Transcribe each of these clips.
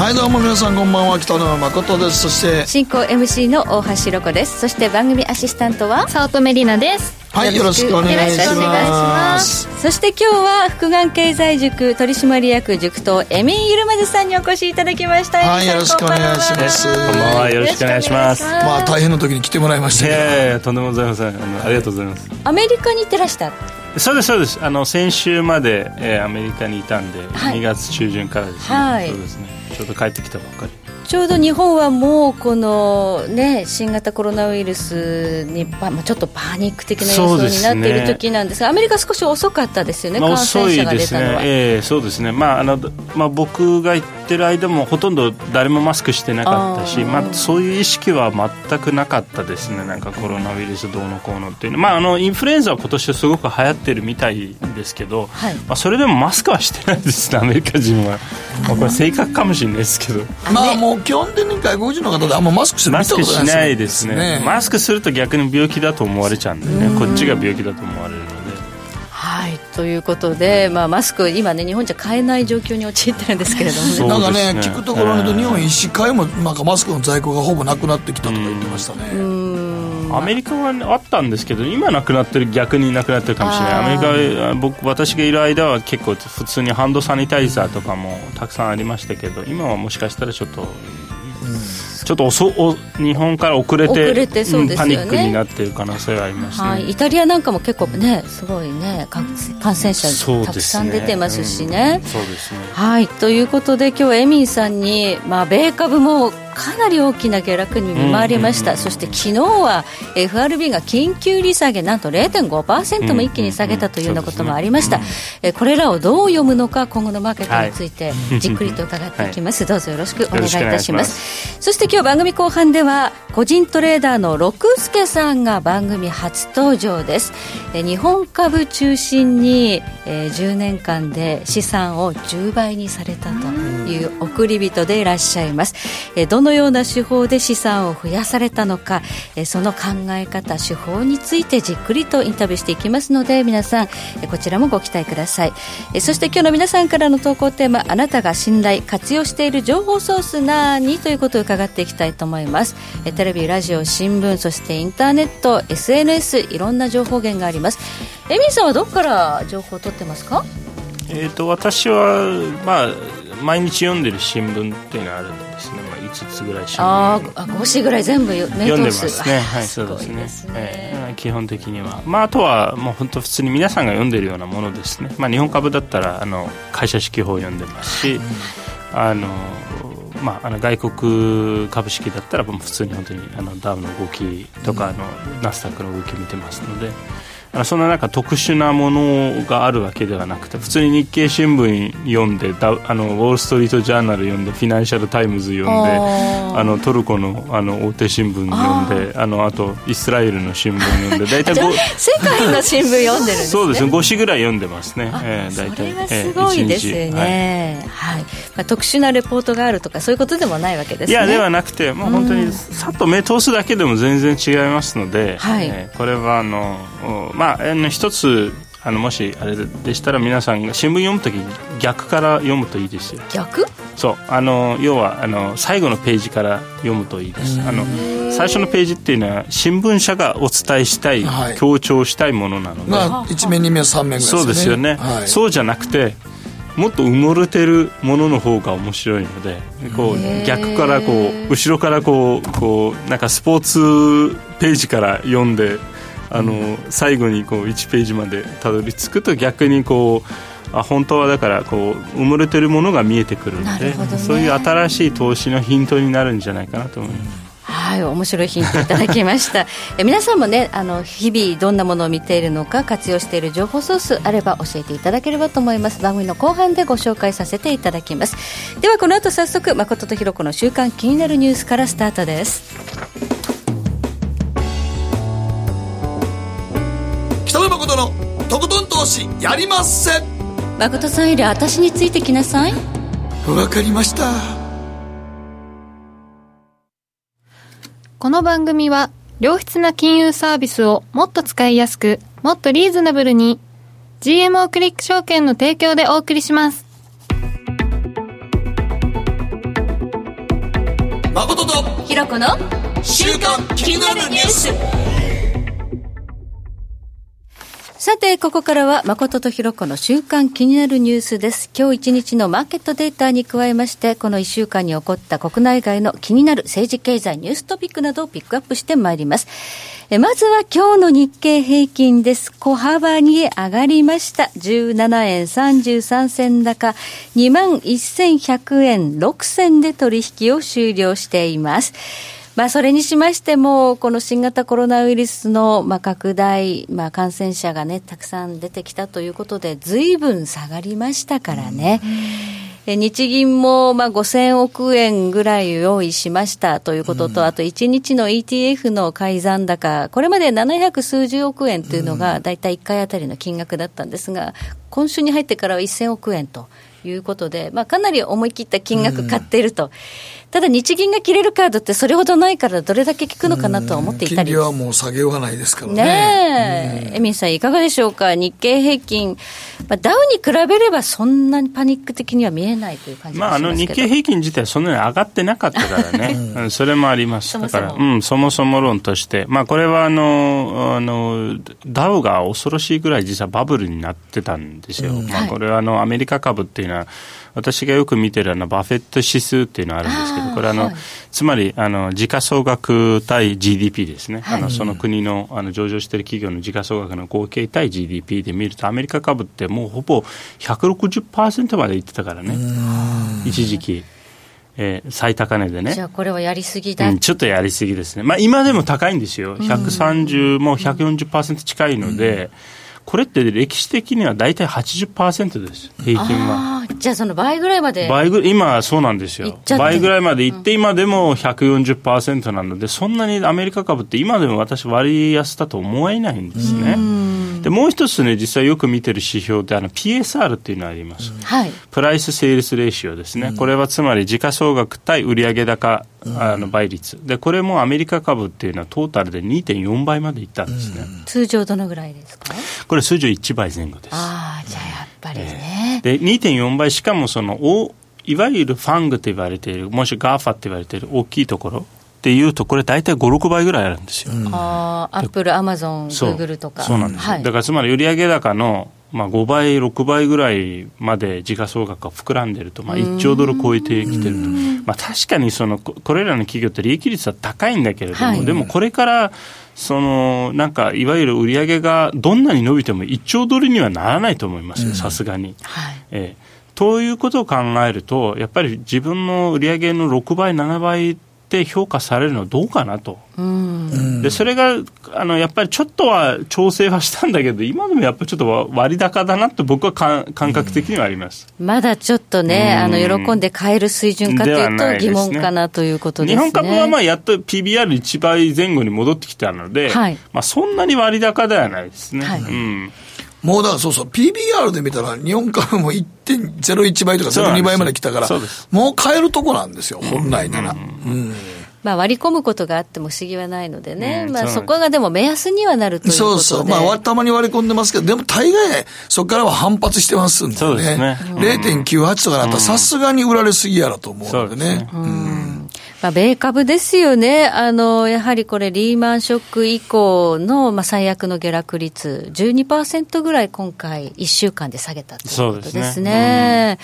はいどうも皆さんこんばんは。北野誠です。そして進行 MC の大橋ロコです。そして番組アシスタントは早乙女里奈です。はいよろしくお願いしよろしくお願いしまます。そして今日は福眼経済塾取締役塾頭エミンゆるまずさんにお越しいただきました。はいよろしくお願いします。こんばんは。よろしくお願いします。まあ大変な時に来てもらいましたいやいやとんでもございません。あのありがとうございます。アメリカに行ってらした？そうですそうです。あの先週まで、えーアメリカにいたんで、はい。2月中旬からですね、はい。そうですねちょうど帰ってきたばっかり。ちょうど日本はもうこのね新型コロナウイルスにパまあちょっとパニック的な様相になっている時なんですがアメリカ少し遅かったですよね、まあ、感染者が出たのは、ね、ええそうですね、まああのまあ、僕が行ってる間もほとんど誰もマスクしてなかったしまあ、そういう意識は全くなかったですね、なんかコロナウイルスどうのこうのっていうの、まあ、あのインフルエンザは今年すごく流行ってるみたいですけど、はい。まあ、それでもマスクはしてないですね、アメリカ人は。まあ、これ、正確かもしれないですけど。まあもう基本的に外国人の方であんまマスクしないですね。マスクすると逆に病気だと思われちゃうんでね。こっちが病気だと思われるということで、まあ、マスク今ね日本じゃ買えない状況に陥ってるんですけれどもね。なんかねね聞くところによると日本医師会もなんかマスクの在庫がほぼなくなってきたとか言ってましたね。アメリカは、ね、あったんですけど今なくなってる逆になくなってるかもしれない。アメリカは僕私がいる間は結構普通にハンドサニタイザーとかもたくさんありましたけど今はもしかしたらちょっと、ちょっと日本から遅れて遅れてそうですよね。んパニックになっている可能性はありますね、はい、イタリアなんかも結構ねすごいね感感染者たくさん出てますしね。うんそうですね。はい。ということで今日はエミンさんに、まあ、米株もかなり大きな下落に見舞われました、そして昨日は FRB が緊急利下げなんと0.5%も一気に下げたというようなこともありました、えこれらをどう読むのか今後のマーケットについてじっくりと伺っていきます、どうぞよろしくお願いいたします。そして今日番組後半では個人トレーダーの六助さんが番組初登場です。日本株中心に、えー10年間で資産を10倍にされたという送り人でいらっしゃいます。えーどのような手法で資産を増やされたのかえーその考え方手法についてじっくりとインタビューしていきますので皆さんえこちらもご期待ください。えーそして今日の皆さんからの投稿テーマあなたが信頼活用している情報ソース何？ということを伺っていきたいと思います。えーテレビラジオ新聞そしてインターネット SNS いろんな情報源があります。エミンさんはどこから情報を取ってますか？えー、と私は、まあ、毎日読んでる新聞っていうのがあるんですね、まあ、5つぐらい新聞。あーあ5紙ぐらい全部読んで通ますすね、あはそうですね。ですね。えー基本的には、まあ、あとはもう本当普通に皆さんが読んでるようなものですね、まあ、日本株だったらあの会社指揮法を読んでますし、あのまあ、あの外国株式だったら普通に本当にあのダウの動きとか、あのナスダックの動きを見てますので。そんな中特殊なものがあるわけではなくて普通に日経新聞読んであのウォール・ストリート・ジャーナル読んでフィナンシャル・タイムズ読んであのトルコのあの大手新聞読んであのあとイスラエルの新聞読んで 大体世界の新聞読んでるんですね。そうですね5紙ぐらい読んでますね、あえー、大体。それはすごいですえー一日。はい。ね、はいまあ、特殊なレポートがあるとかそういうことでもないわけですね。いやではなくてもう本当にさっと目通すだけでも全然違いますので、はい。えーこれはあのおまああの一つあのもしあれでしたら皆さんが新聞読むとき逆から読むといいですよ。逆？そう。あの要はあの最後のページから読むといいです。あの最初のページっていうのは新聞社がお伝えしたい、はい。強調したいものなので、まあ1面2面3面ぐらいですよね。そうですよね、はい、そうじゃなくてもっと埋もれてるものの方が面白いのでこう逆からこう後ろからこうこうなんかスポーツページから読んであの最後にこう1ページまでたどり着くと逆にこうあ本当はだからこう埋もれてるものが見えてくるのでね。そういう新しい投資のヒントになるんじゃないかなと思います。はい、面白いヒントいただきました。え皆さんもねあの日々どんなものを見ているのか活用している情報ソースあれば教えていただければと思います。番組の後半でご紹介させていただきます。ではこの後早速誠とひろ子の週刊気になるニュースからスタートです北野誠のとことん投資やりまっせ。誠さんより私についてきなさい。わかりました。この番組は良質な金融サービスをもっと使いやすく、もっとリーズナブルに GMO クリック証券の提供でお送りします。誠とひろこの週刊気になるニュースさて、ここからは誠とひろこの週間気になるニュースです。今日一日のマーケットデータに加えまして、この一週間に起こった国内外の気になる政治経済ニューストピックなどをピックアップしてまいります。えまずは今日の日経平均です。小幅に上がりました。17円33銭高、21,100円6銭で取引を終了しています。まあ、それにしましても、この新型コロナウイルスのまあ拡大、まあ、感染者がね、たくさん出てきたということで、ずいぶん下がりましたからね。え日銀もまあ5000億円ぐらい用意しましたということと、あと1日の ETF の改ざん高、これまで700数十億円というのが、大体1回あたりの金額だったんですが、今週に入ってからは1000億円ということで、まあ、かなり思い切った金額買っていると。ただ日銀が切れるカードってそれほどないからどれだけ効くのかなとは思っていたり。金利はもう下げようがないですからね。ねえ、エミンさん、いかがでしょうか、日経平均、まあ、ダウに比べればそんなにパニック的には見えないという感じまあ、あの日経平均自体はそんなに上がってなかったからね、うん。それもあります、だから、そもそも。うん、そもそも論として、まあ、これはあのあのダウが恐ろしいぐらい実はバブルになってたんですよ、まあ、はい。これはあのアメリカ株っていうのは、私がよく見てるあのバフェット指数っていうのがあるんですけど、これはあの、はい。つまりあの時価総額対 GDP ですね、はい。あのその国のあの上場している企業の時価総額の合計対 GDP で見ると、アメリカ株ってもうほぼ160%までいってたからね、一時期、えー最高値でね。じゃ。あこれはやりすぎだ、うん、ちょっとやりすぎですね、まあ、今でも高いんですよ、130も140%近いので、これって歴史的には大体80%です、平均は。じゃあその倍ぐらいまで。倍ぐ今はそうなんですよ。倍ぐらいまでいって、今でも140%なので、そんなにアメリカ株って今でも私、割安だと思えないんですね。でもう一つね、実際よく見てる指標ってあの PSR っていうのがあります。はい。プライスセールスレーシオですね、これはつまり時価総額対売上高、あの倍率。で、これもアメリカ株っていうのはトータルで2.4倍までいったんですね、通常どのぐらいですか？これ、通常1倍前後です。ああじゃあやっぱりね、で2.4倍、しかもそのおいわゆる FANG と言われている、もし GAFA って言われている大きいところっていうと、これ、大体5、6倍ぐらいあるんですよ。ああアップルアマゾングーグルとか。そうなんですよ、はい。だからつまり売上高の、まあ、5倍、6倍ぐらいまで時価総額が膨らんでると、まあ、1兆ドル超えてきてると、まあ、確かにそのここれらの企業って利益率は高いんだけれども、はい。でもこれからそのなんかいわゆる売上がどんなに伸びても1兆ドルにはならないと思いますよ、さすがに。はい。ええ。ということを考えると、やっぱり自分の売上の6倍、7倍って評価されるのはどうかなと。うんでそれがあのやっぱりちょっとは調整はしたんだけど、今でもやっぱりちょっと割高だなって僕はか感覚的にはあります。まだちょっとね、うんあの喜んで買える水準かというと疑問かなということですね。日本株はまあやっと PBR1 倍前後に戻ってきたので、はいまあ、そんなに割高ではないですね。はいうんもうだからそうそう、PBR で見たら、日本株も1.01倍とかそうなんです02倍まで来たからもう買えるとこなんですよ、本来なら。うんまあ割り込むことがあっても不思議はないのでね、まあうんそうそこがでも目安にはなるということで。そうそう。まあ、たまに割り込んでますけど、でも大概、そこからは反発してますんでね。そうですね。0.98とかだったら、さすがに売られすぎやろと思うのでね。そうですまあ、米株ですよね。あの、やはりこれリーマンショック以降の、まあ、最悪の下落率、12%ぐらい今回1週間で下げたということですね。そうですね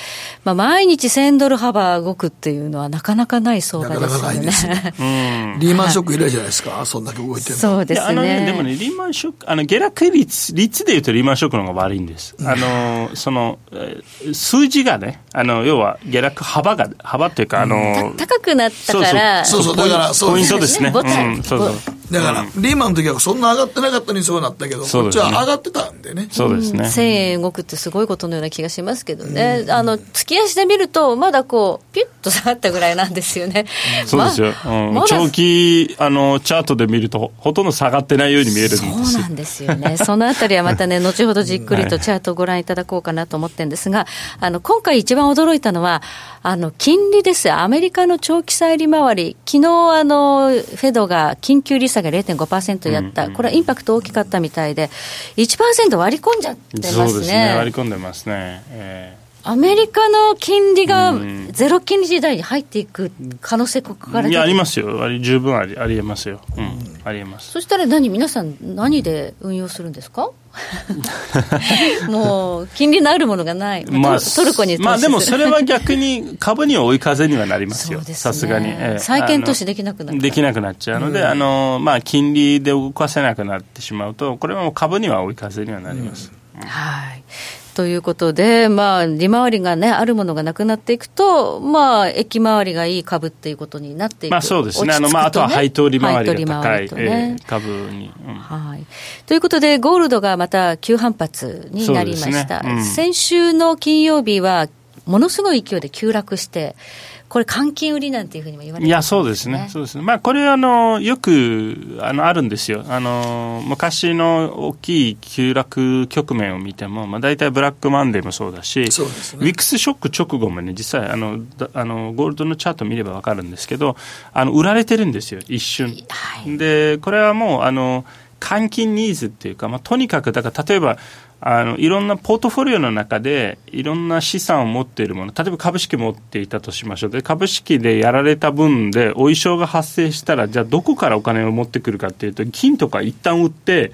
まあ、毎日1000ドル幅動くっていうのはなかなかない相場ですよね。なかなかないですうんリーマンショック以来じゃないですか、そんだけ動いてるの。そうですいやあのね。でもね、リーマンショック、あの下落率率でいうとリーマンショックの方が悪いんです。あのそのえー数字がね、あの要は下落幅が幅っていうかあの、高くなったから、そうそうだからそうポイントですね。ボタン。うんそうそうだから、リーマンの時はそんな上がってなかったのにそうなったけど、こっちは上がってたんでね。そうですね。1000円動くってすごいことのような気がしますけどね、あの月足で見ると、まだこう、ピュッと下がったぐらいなんですよね。そうですよ、うん。ままだ長期あのチャートで見ると、ほとんど下がってないように見えるんです。そうよなんですよね。そのあたりはまたね、後ほどじっくりとチャートをご覧いただこうかなと思ってるんですが、あの、今回一番驚いたのは、あの金利です。アメリカの長期債利回り、昨日あのフェドが緊急利下げ0.5%やった、うんうん、これはインパクト大きかったみたいで、1%割り込んじゃってますね。そうですね。割り込んでますね、えーアメリカの金利がゼロ金利時代に入っていく可能性書かれていや、ありますよ、あり十分ありありえますよ、うん、ありえます。そしたら何、皆さん、何で運用するんですか？もう金利のあるものがない、まあ、トルコにまあでもそれは逆に株には追い風にはなりますよ、さすがに、えー、債券投資できなくなできなくなっちゃうので、うん、あのまあ、金利で動かせなくなってしまうと、これはもう株には追い風にはなります。うん、はいということで、まあ、利回りがね、あるものがなくなっていくと、まあ、駅回りがいい株っていうことになっていく。まあそうですね、あのまあ、あとは配当利回りが高い、ねえー、株に、うん、はい。ということで、ゴールドがまた急反発になりました。ね。うん、先週の金曜日は、ものすごい勢いで急落して、これ、換金売りなんていうふうにも言われて、ね、いや、そうですね、そうですね、まあ、これあの、よくあのあるんですよ。あの、昔の大きい急落局面を見ても、まあ、大体ブラックマンデーもそうだし、そうですね、ウィックスショック直後もね、実際あのあの、ゴールドのチャート見れば分かるんですけど、あの売られてるんですよ、一瞬。はい、で、これはもうあの換金ニーズっていうか、まあ、とにかく、だから例えば、あのいろんなポートフォリオの中でいろんな資産を持っているもの例えば株式持っていたとしましょうで株式でやられた分でお衣装が発生したらじゃあどこからお金を持ってくるかっていうと金とか一旦売って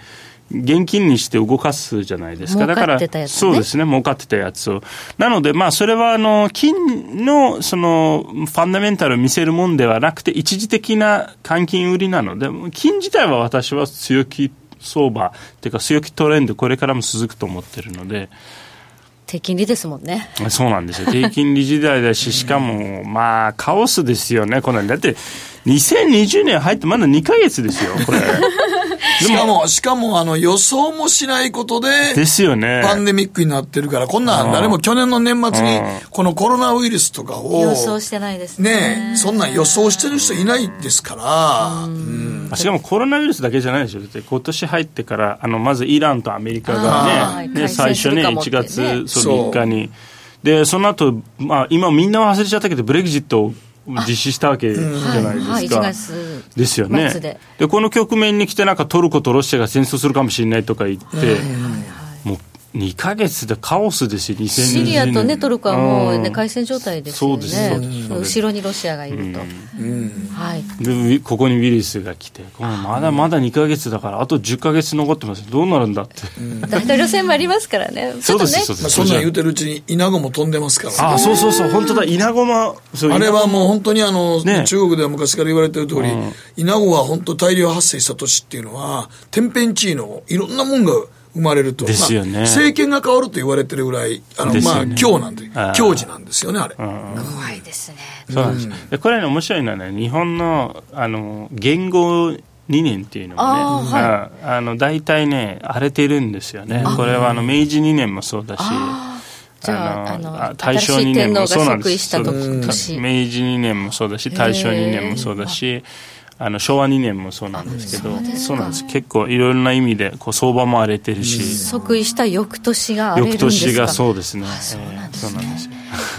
現金にして動かすじゃないですか。だから、そうですね、儲かってたやつを。なので、まあ、それは、あの、金の、その、ファンダメンタルを見せるもんではなくて、一時的な換金売りなので、金自体は私は強気相場っていうか強気トレンドこれからも続くと思ってるので。低金利ですもんね。そうなんですよ。低金利時代だししかもまあカオスですよねこのだって2020年入ってまだ2か月ですよこれ。しかも、しかも、あの、予想もしないことで、ですよね。パンデミックになってるから、こんなん誰も去年の年末に、このコロナウイルスとかを、予想してないですね。ねそんなん予想してる人いないですから、うん、しかもコロナウイルスだけじゃないでしょ。今年入ってから、あの、まずイランとアメリカがね、ね最初ね、1月そう3日に。で、その後、まあ、今みんな忘れちゃったけど、ブレグジット実施したわけじゃないですか。ですよね。でこの局面に来て、なんかトルコとロシアが戦争するかもしれないとか言って、もう2か月でカオスですよ、2020年。シリアと、ね、トルコはもう、ね、開戦状態ですよね、そうです後ろにロシアがいると、はい、でここにウイルスが来て、まだまだ2か月だから、あと10か月残ってます、どうなるんだって。大統領選もありますからね、そうです、そうです、そんなん言うてるうちに、稲子も飛んでますから、ね、あそうそうそう、本当だ、稲子も、あれはも。う本当にあの、ね、中国では昔から言われてる通り、稲子は本当、大量発生した年っていうのは、天変地異のいろんなもんが、生まれると。ですよね、まあ、政権が変わると言われてるぐらい、あの、ね、まあ、今日なんで、今日なんですよね、あれ。怖いですね。そうなんです。うん、これね、面白いのはね、日本の、あの、言語理念っていうのはね、あ、はい、あの大体ね、荒れてるんですよね。これはあの明治2年もそうだし、じゃあ、あの、大正2年もそうなんです。明治2年もそうだし、大正2年もそうだし、あの昭和2年もそうなんですけどそうなんです。結構いろいろな意味でこう相場も荒れてるし即位した翌年が荒れるんですか。翌年がそうですね。そうなんですね、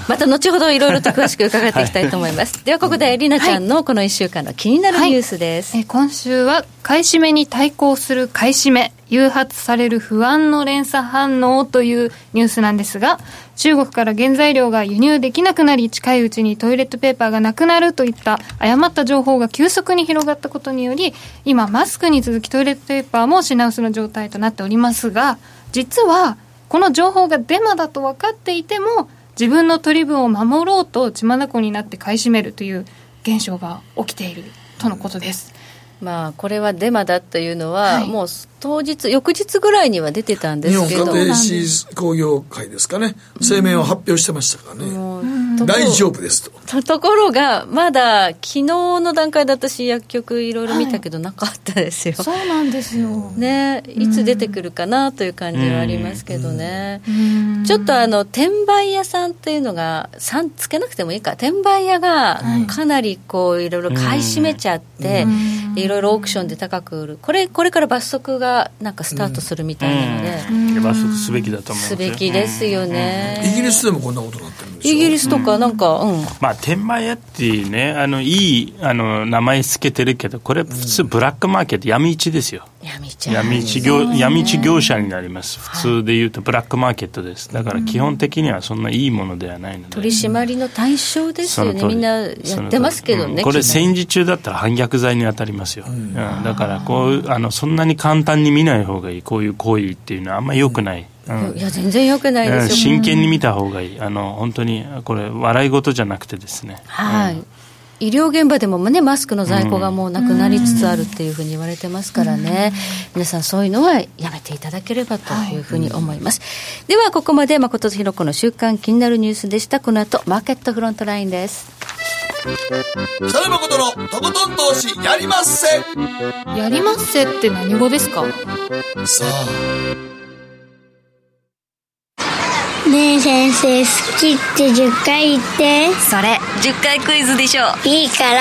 また後ほどいろいろと詳しく伺っていきたいと思います、はい、ではここでりなちゃんのこの1週間の気になるニュースです、はい、え今週は買い占めに対抗する買い占め誘発される不安の連鎖反応というニュースなんですが中国から原材料が輸入できなくなり近いうちにトイレットペーパーがなくなるといった誤った情報が急速に広がったことにより今マスクに続きトイレットペーパーも品薄の状態となっておりますが実はこの情報がデマだと分かっていても自分の取り分を守ろうと血眼になって買い占めるという現象が起きているとのことです。まあ、これはデマだというのは、はい、もう当日、翌日ぐらいには出てたんですけど。日本家庭紙工業会ですかね、声明を発表してましたからね、大丈夫ですと。ところが、まだ昨日の段階で私、薬局いろいろ見たけど、なかったですよ、そうなんですよ、ね、いつ出てくるかなという感じはありますけどね、ちょっとあの転売屋さんっていうのが、さつけなくてもいいか、転売屋がかなりこういろいろ買い占めちゃって、いろいろオークションで高く売る、これこれから罰則がなんかスタートするみたいなので、罰則すべきだと思うすべきですよね、イギリスでもこんなことになってるイギリスとかなんか、うん、まあ天満屋っていうねあのいいあの名前つけてるけどこれ普通ブラックマーケット闇市ですよ。闇市。闇市業闇市業者になります。普通で言うとブラックマーケットです。だから基本的にはそんないいものではないので。取り締まりの対象ですよね。みんなやってますけどね、うん、これ戦時中だったら反逆罪に当たりますよ、うん、だからこうあのそんなに簡単に見ない方がいい。こういう行為っていうのはあんまりよくない、うん、いや全然よくないですよ。真剣に見た方がいい。あの本当にこれ笑い事じゃなくてですね。はい、医療現場でもね、マスクの在庫がもうなくなりつつあるっていうふうに言われてますからね、皆さんそういうのはやめていただければというふうに思います。はい、では、ここまで誠とひろ子の週刊気になるニュースでした。この後、マーケットフロントラインです。北野誠のとことん投資やりまっせ。やりまっせって何語ですか？さあねえ先生好きって10回言って。それ10回クイズでしょ。いいから。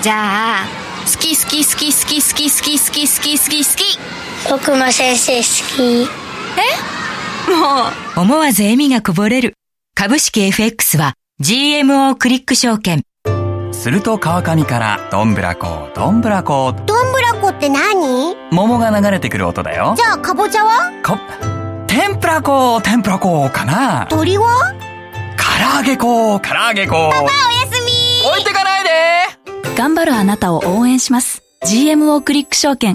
じゃあ好き好き好き好き好き好き好き好き好き好き僕も先生好き。え？もう。思わず笑みがこぼれる。株式 FX は GMO クリック証券。すると川上からどんぶらこどんぶらこどんぶらこって何？桃が流れてくる音だよ。じゃあかぼちゃは？こ天ぷら粉、天ぷら粉かな？鳥は？唐揚げ粉、唐揚げ粉。パパおやすみ置いてかないで頑張るあなたを応援します。GMO クリック証券。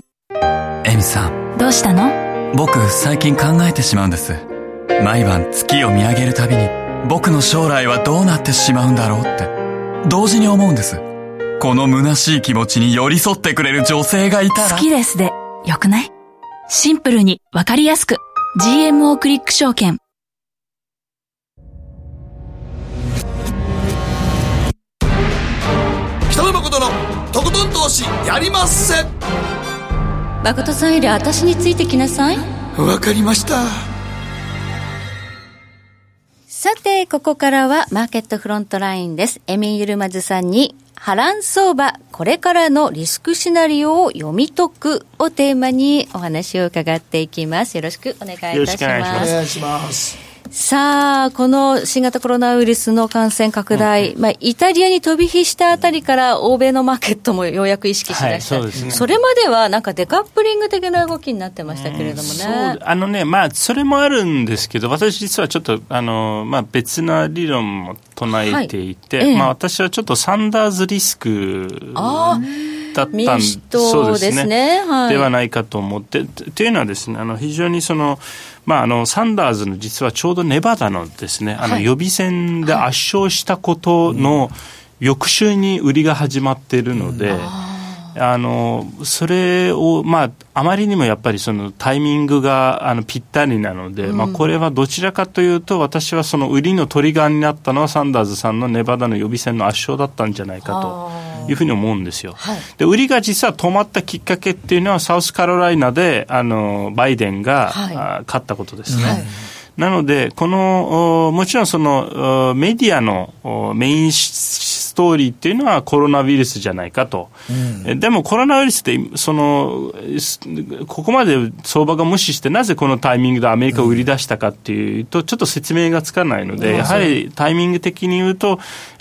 エミさん。どうしたの？僕、最近考えてしまうんです。毎晩月を見上げるたびに、僕の将来はどうなってしまうんだろうって、同時に思うんです。この虚しい気持ちに寄り添ってくれる女性がいたら。好きですで、よくない？シンプルにわかりやすく。GMO クリック証券。北野誠のとことん投資やりまっせ。誠さんより私についてきなさい。わかりましたさて、ここからはマーケットフロントラインです。エミン・ユルマズさんに波乱相場、これからのリスクシナリオを読み解くをテーマにお話を伺っていきます。よろしくお願いいたします。お願いします。さあ、この新型コロナウイルスの感染拡大、うん、まあ、イタリアに飛び火したあたりから、欧米のマーケットもようやく意識しだした、はい、そね、それまではなんかデカップリング的な動きになってましたけれどもね。あのね、まあ、それもあるんですけど、私、実はちょっとあの、まあ、別な理論も唱えていて、はい。ええ、まあ、私はちょっとサンダーズリスク。あだったんそうですね、はい、ではないかと思って。というのはですね、あの非常にその、まあ、あのサンダーズの実はちょうどネバダのですね、あの予備選で圧勝したことの翌週に売りが始まっているので、あのそれを、まあ、あまりにもやっぱりそのタイミングがあのぴったりなので、うん、まあ、これはどちらかというと、私はその売りのトリガーになったのは、サンダーズさんのネバダの予備選の圧勝だったんじゃないかというふうに思うんですよ。はい、で売りが実は止まったきっかけっていうのは、サウスカロライナであのバイデンが、はい、勝ったことですね。はいなので、この、もちろんそのメディアのメインストーリーっていうのはコロナウイルスじゃないかと。うん、でもコロナウイルスって、その、ここまで相場が無視して、なぜこのタイミングでアメリカを売り出したかっていうと、ちょっと説明がつかないので、やはりタイミング的に言うと、やっ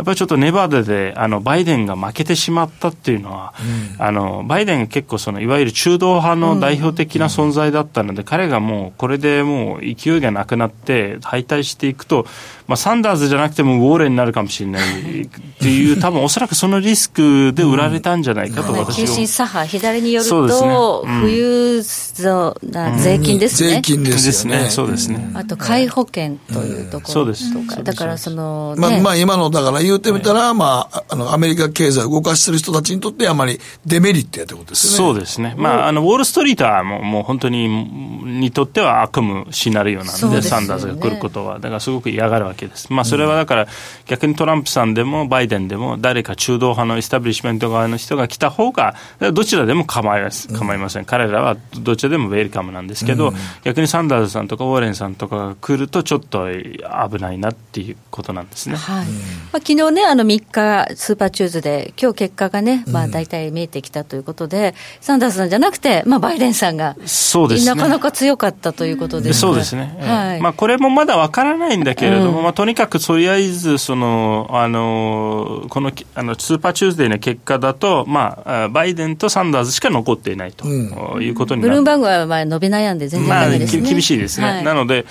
ぱりちょっとネバダで、あの、バイデンが負けてしまったっていうのは、うん、あの、バイデンが結構その、いわゆる中道派の代表的な存在だったので、彼がもう、これでもう勢いがなくなって、敗退していくと、まあ、サンダーズじゃなくてもウォーレンになるかもしれない。っていう、多分おそらくそのリスクで売られたんじゃないかと私は、急進左派、左によると、富裕層な税金ですね、税金ですね。そうですね、あと介保険というところ。とか、だからその、まあ、まあ今のだから言うてみたら、まあ、あのアメリカ経済を動かしてる人たちにとってあまりデメリットやってことですよね。そうですね、まあ、あのウォール・ストリートはもうもう本当ににとっては悪夢シナリオなんで、サンダーズが来ることは、だからすごく嫌がるわけです。まあ、それはだから、逆にトランプさんでもバイデンでも、誰か中道派のエスタブリッシュメント側の人が来た方が、どちらでも構います構いません、彼らはどちらでもウェルカムなんですけど、逆にサンダーズさんとかウォーレンさんとかが来ると、ちょっと危ないなっていうことなんですね、はい。まあ、昨日ね、あの3日、スーパーチューズデー、今日結果がね、まあ、大体見えてきたということで、サンダーズさんじゃなくて、まあ、バイデンさんが、そうです、ね、なかなか強かったということです、ね、そうですね、はい。まあ、これもまだわからないんだけれども、まあ、とにかくとりあえずそのあのこのあのスーパーチューズデーの結果だと、まあ、バイデンとサンダーズしか残っていないと、いうことになるブルームバーグはまあ伸び悩んで全然ダメです、ね。まあ、厳しいですね、はい、なので、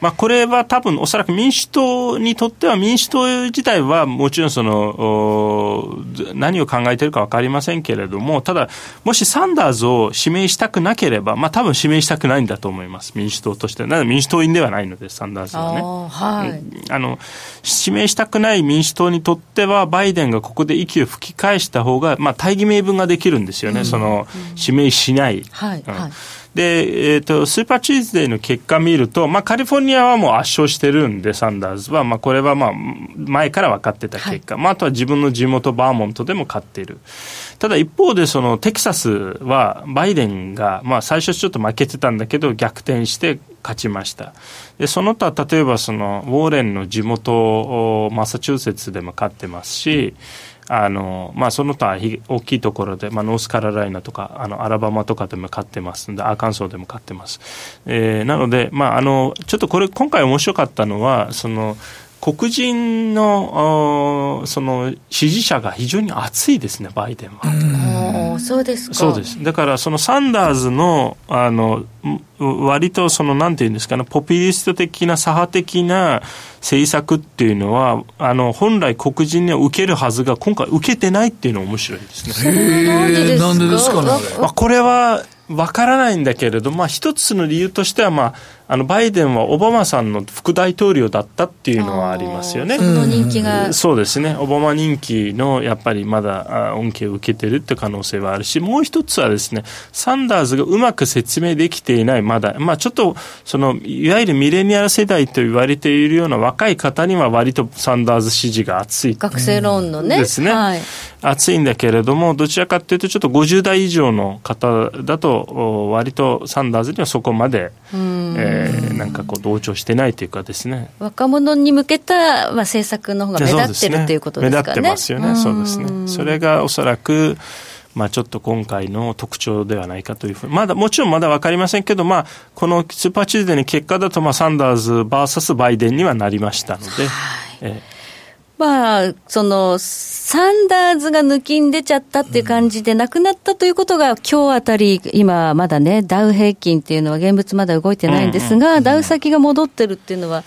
まあ、これは多分おそらく民主党にとっては民主党自体はもちろんその何を考えているか分かりませんけれどもただもしサンダーズを指名したくなければ、まあ、多分指名したくないんだと思います。民主党として。な民主党員ではないのでサンダーズはね。はい、あの指名したくない民主党にとってはバイデンがここで息を吹き返した方が、まあ、大義名分ができるんですよね、うん、その指名しない。はい、はい。で、えっ、ー、と、スーパーチーズデーの結果見ると、まあ、カリフォルニアはもう圧勝してるんで、サンダーズは、まあ、これはまあ、前から分かってた結果、はい、まあ、あとは自分の地元バーモントでも勝っている。ただ一方で、その、テキサスは、バイデンが、まあ、最初ちょっと負けてたんだけど、逆転して勝ちました。で、その他、例えばその、ウォーレンの地元、マサチューセッツでも勝ってますし、あのまあ、その他大きいところで、まあ、ノースカロライナとかあのアラバマとかでも勝ってますんでアーカンソーでも勝ってます、えー、なので、まあ、あのちょっとこれ今回面白かったのはその黒人のその支持者が非常に熱いですね、バイデンは。そうですそうです。だからそのサンダーズのあの割とそのなんていうんですかね、ポピュリスト的な左派的な政策っていうのはあの本来黒人には受けるはずが今回受けてないっていうのが面白いですね。へなんでですか？ね。まあこれはわからないんだけれど、まあ一つの理由としてはまああのバイデンはオバマさんの副大統領だったっていうのはありますよね。その人気が、そうですね。オバマ人気のやっぱりまだ恩恵を受けてるって可能性はあるし、もう一つはですね、サンダーズがうまく説明できていない、まだ、まあちょっと、その、いわゆるミレニアル世代と言われているような若い方には割とサンダーズ支持が厚い。学生ローンのね。ですね。はい、厚いんだけれども、どちらかというとちょっと50代以上の方だと、割とサンダーズにはそこまで、えー、なんかこう同調してないというかですね。若者に向けた、まあ、政策の方が目立ってるということですかね。目立ってますよね。そうですね。それがおそらくまあ、ちょっと今回の特徴ではないかというふうに、まだ、もちろんまだ分かりませんけど、まあ、このスーパーチューズデーの結果だと、まあ、サンダーズ VS バイデンにはなりましたので、はい。えまあ、その、サンダーズが抜きん出ちゃったっていう感じでなくなったということが、今日あたり、今まだね、ダウ平均っていうのは現物まだ動いてないんですが、ダウ先が戻ってるっていうのは、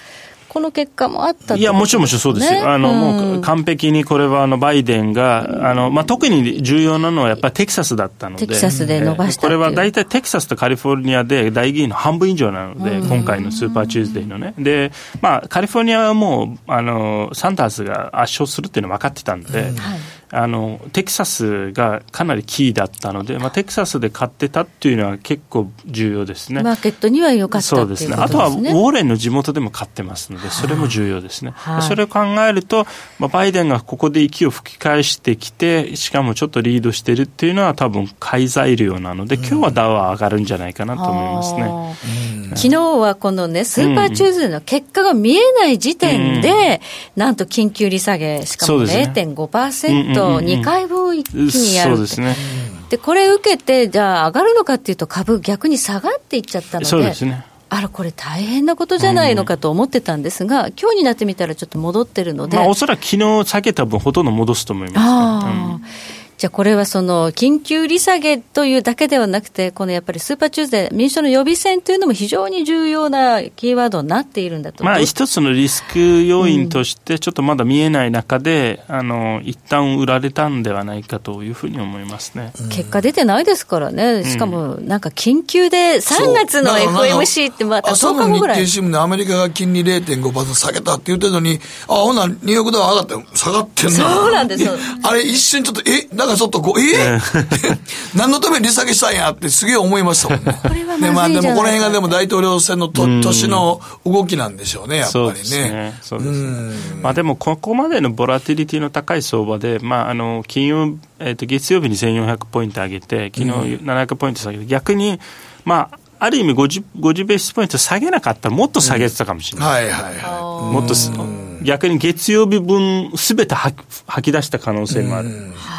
この結果もあったいや、もちろんもちろんそうですよ。あの、もう完璧にこれはあの、バイデンが、あの、まあ、特に重要なのはやっぱりテキサスだったので。テキサスで伸ばしたこれは大体テキサスとカリフォルニアで代議員の半分以上なので、今回のスーパーチューズデーのね。で、まあ、カリフォルニアはもう、あの、サンダースが圧勝するっていうのは分かってたんで、はいあのテキサスがかなりキーだったので、まあ、テキサスで勝ってたっていうのは結構重要ですね。マーケットには良かったそうですね。あとはウォーレンの地元でも勝ってますので、それも重要ですね。はい、それを考えると、まあ、バイデンがここで息を吹き返してきて、しかもちょっとリードしてるっていうのは多分買い材料なので、今日はダウは上がるんじゃないかなと思いますね。昨日はこのね、スーパーチューズデーの結果が見えない時点で、うん、なんと緊急利下げ、しかも0.5%、と2回分一気にやるそうですね。で、これ受けて、じゃあ上がるのかっていうと、株逆に下がっていっちゃったので、そうですね。あら、これ大変なことじゃないのかと思ってたんですが、うん、今日になってみたらちょっと戻ってるので。まあ、おそらく昨日下げた分ほとんど戻すと思います、ね、うんじゃあこれはその緊急利下げというだけではなくて、このやっぱりスーパーチューズデー、民主党の予備選というのも非常に重要なキーワードになっているんだと。まあ一つのリスク要因として、ちょっとまだ見えない中で、うん、あの、一旦売られたんではないかというふうに思いますね。結果出てないですからね。しかもなんか緊急で3月の FOMC ってまた10日後ぐらい。朝の日経新聞でアメリカが金利0.5%下げたって言ってるのに、あ、ほな、ニューヨークダウ上がって、下がってんな。そうなんですよ。あれ一瞬ちょっと、え、なんかちょっとこう、え 何のために利下げしたんやってすげえ思いましたもんね。これはでまあでもこの辺がでも大統領選のと年の動きなんでしょうね、やっぱりね。そうですね。まあでもここまでのボラティリティの高い相場で、まああの、金曜、えっ、ー、と、月曜日に1400ポイント上げて、昨日700ポイント下げて、逆に、まあ、ある意味50、50ベースポイント下げなかったらもっと下げてたかもしれない。はいはいはい。もっと逆に月曜日分すべて吐き出した可能性もある。はい。うん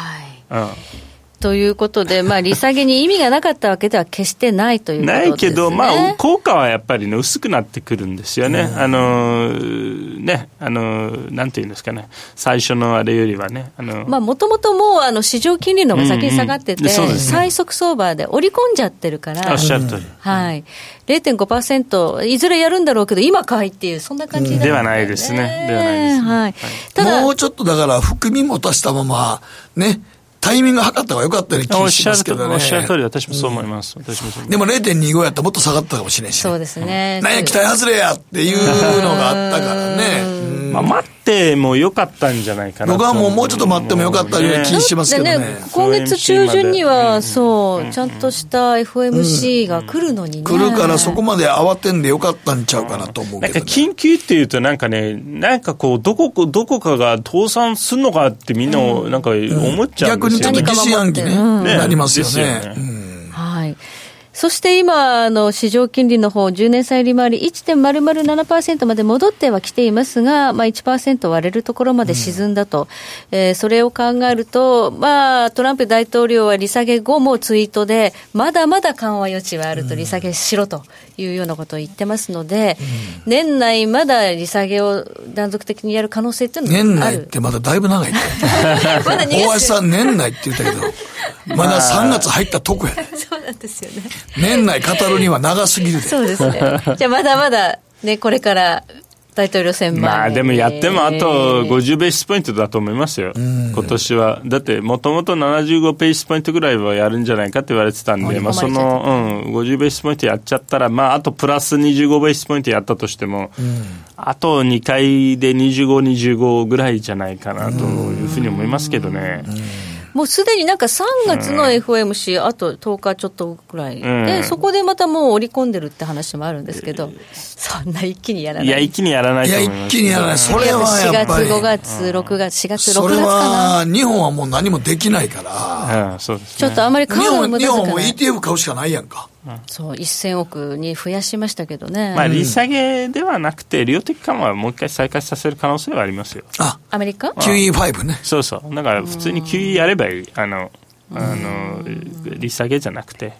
ということで、まあ、利下げに意味がなかったわけでは決してないということです、ね、ないけど、まあ、効果はやっぱりね、薄くなってくるんですよね。あの、ね、あの、なんていうんですかね、最初のあれよりはね、あの、まあ、もともともう、あの、市場金利の方が先に下がってて、うんうんね、最速相場で織り込んじゃってるから、おっしゃる通り。はい。0.5%、いずれやるんだろうけど、今かいっていう、そんな感じ、ね、ではないですね。ではないです、ね、はい。ただ、もうちょっとだから、含み持たしたまま、ね、タイミング測った方が良かったような気がしますけどね。おっしゃる通り、私もそう思います。うん、私もでも0.25やったらもっと下がったかもしれないし、ね、そうですね。なんや、期待外れやっていうのがあったからね。まあ、待ってもよかったんじゃないかな僕はもうもうちょっと待ってもよかったような気しますけどね。ね今月中旬には、そう、ちゃんとした FMC が来るのにね。来るからそこまで慌てんでよかったんちゃうかなと思うけど、ね、なんか緊急っていうとなんかね、なんかこう、どこ、どこかが倒産するのかってみんななんか思っちゃうんですよ、逆にちょっと疑心暗鬼ね、なりますよね。はい。そして今、の市場金利の方、10年債利回り1.007%まで戻ってはきていますが、まあ1%割れるところまで沈んだと。うん、えー、それを考えると、まあ、トランプ大統領は利下げ後もツイートで、まだまだ緩和余地はあると、利下げしろというようなことを言ってますので、うん、年内まだ利下げを断続的にやる可能性っていうのは年内ってまだだいぶ長いね。まだ大橋さん年内って言ったけど、まだ3月入ったとこや、そうなんですよね。年内語るには長すぎるで。そうですね。じゃあまだまだね、これから大統領選まあでもやってもあと50ベースポイントだと思いますよ、今年は。だってもともと75ベースポイントぐらいはやるんじゃないかって言われてたんで、まあその、うん、50ベースポイントやっちゃったら、まああとプラス25ベースポイントやったとしても、あと2回で25、25ぐらいじゃないかなというふうに思いますけどね。もうすでになんか3月の FOMC、あと10日ちょっとぐらい、で、そこでまたもう織り込んでるって話もあるんですけど、そんな一気にやらない。いや、一気にやらないいや、一気にやらない。それはやっぱり。4月、5月、6月、4月、6月かな。それは、日本はもう何もできないから。そうです、ちょっとあまり買うの無駄日本も ETF 買うしかないやんか。そう1000億に増やしましたけどね、まあ、利下げではなくて、量的緩和はもう一回再開させる可能性はありますよ。あアメリカ ?QE5 ね。そうそう、だから普通に QE やればいい。あのあの利下げじゃなくて、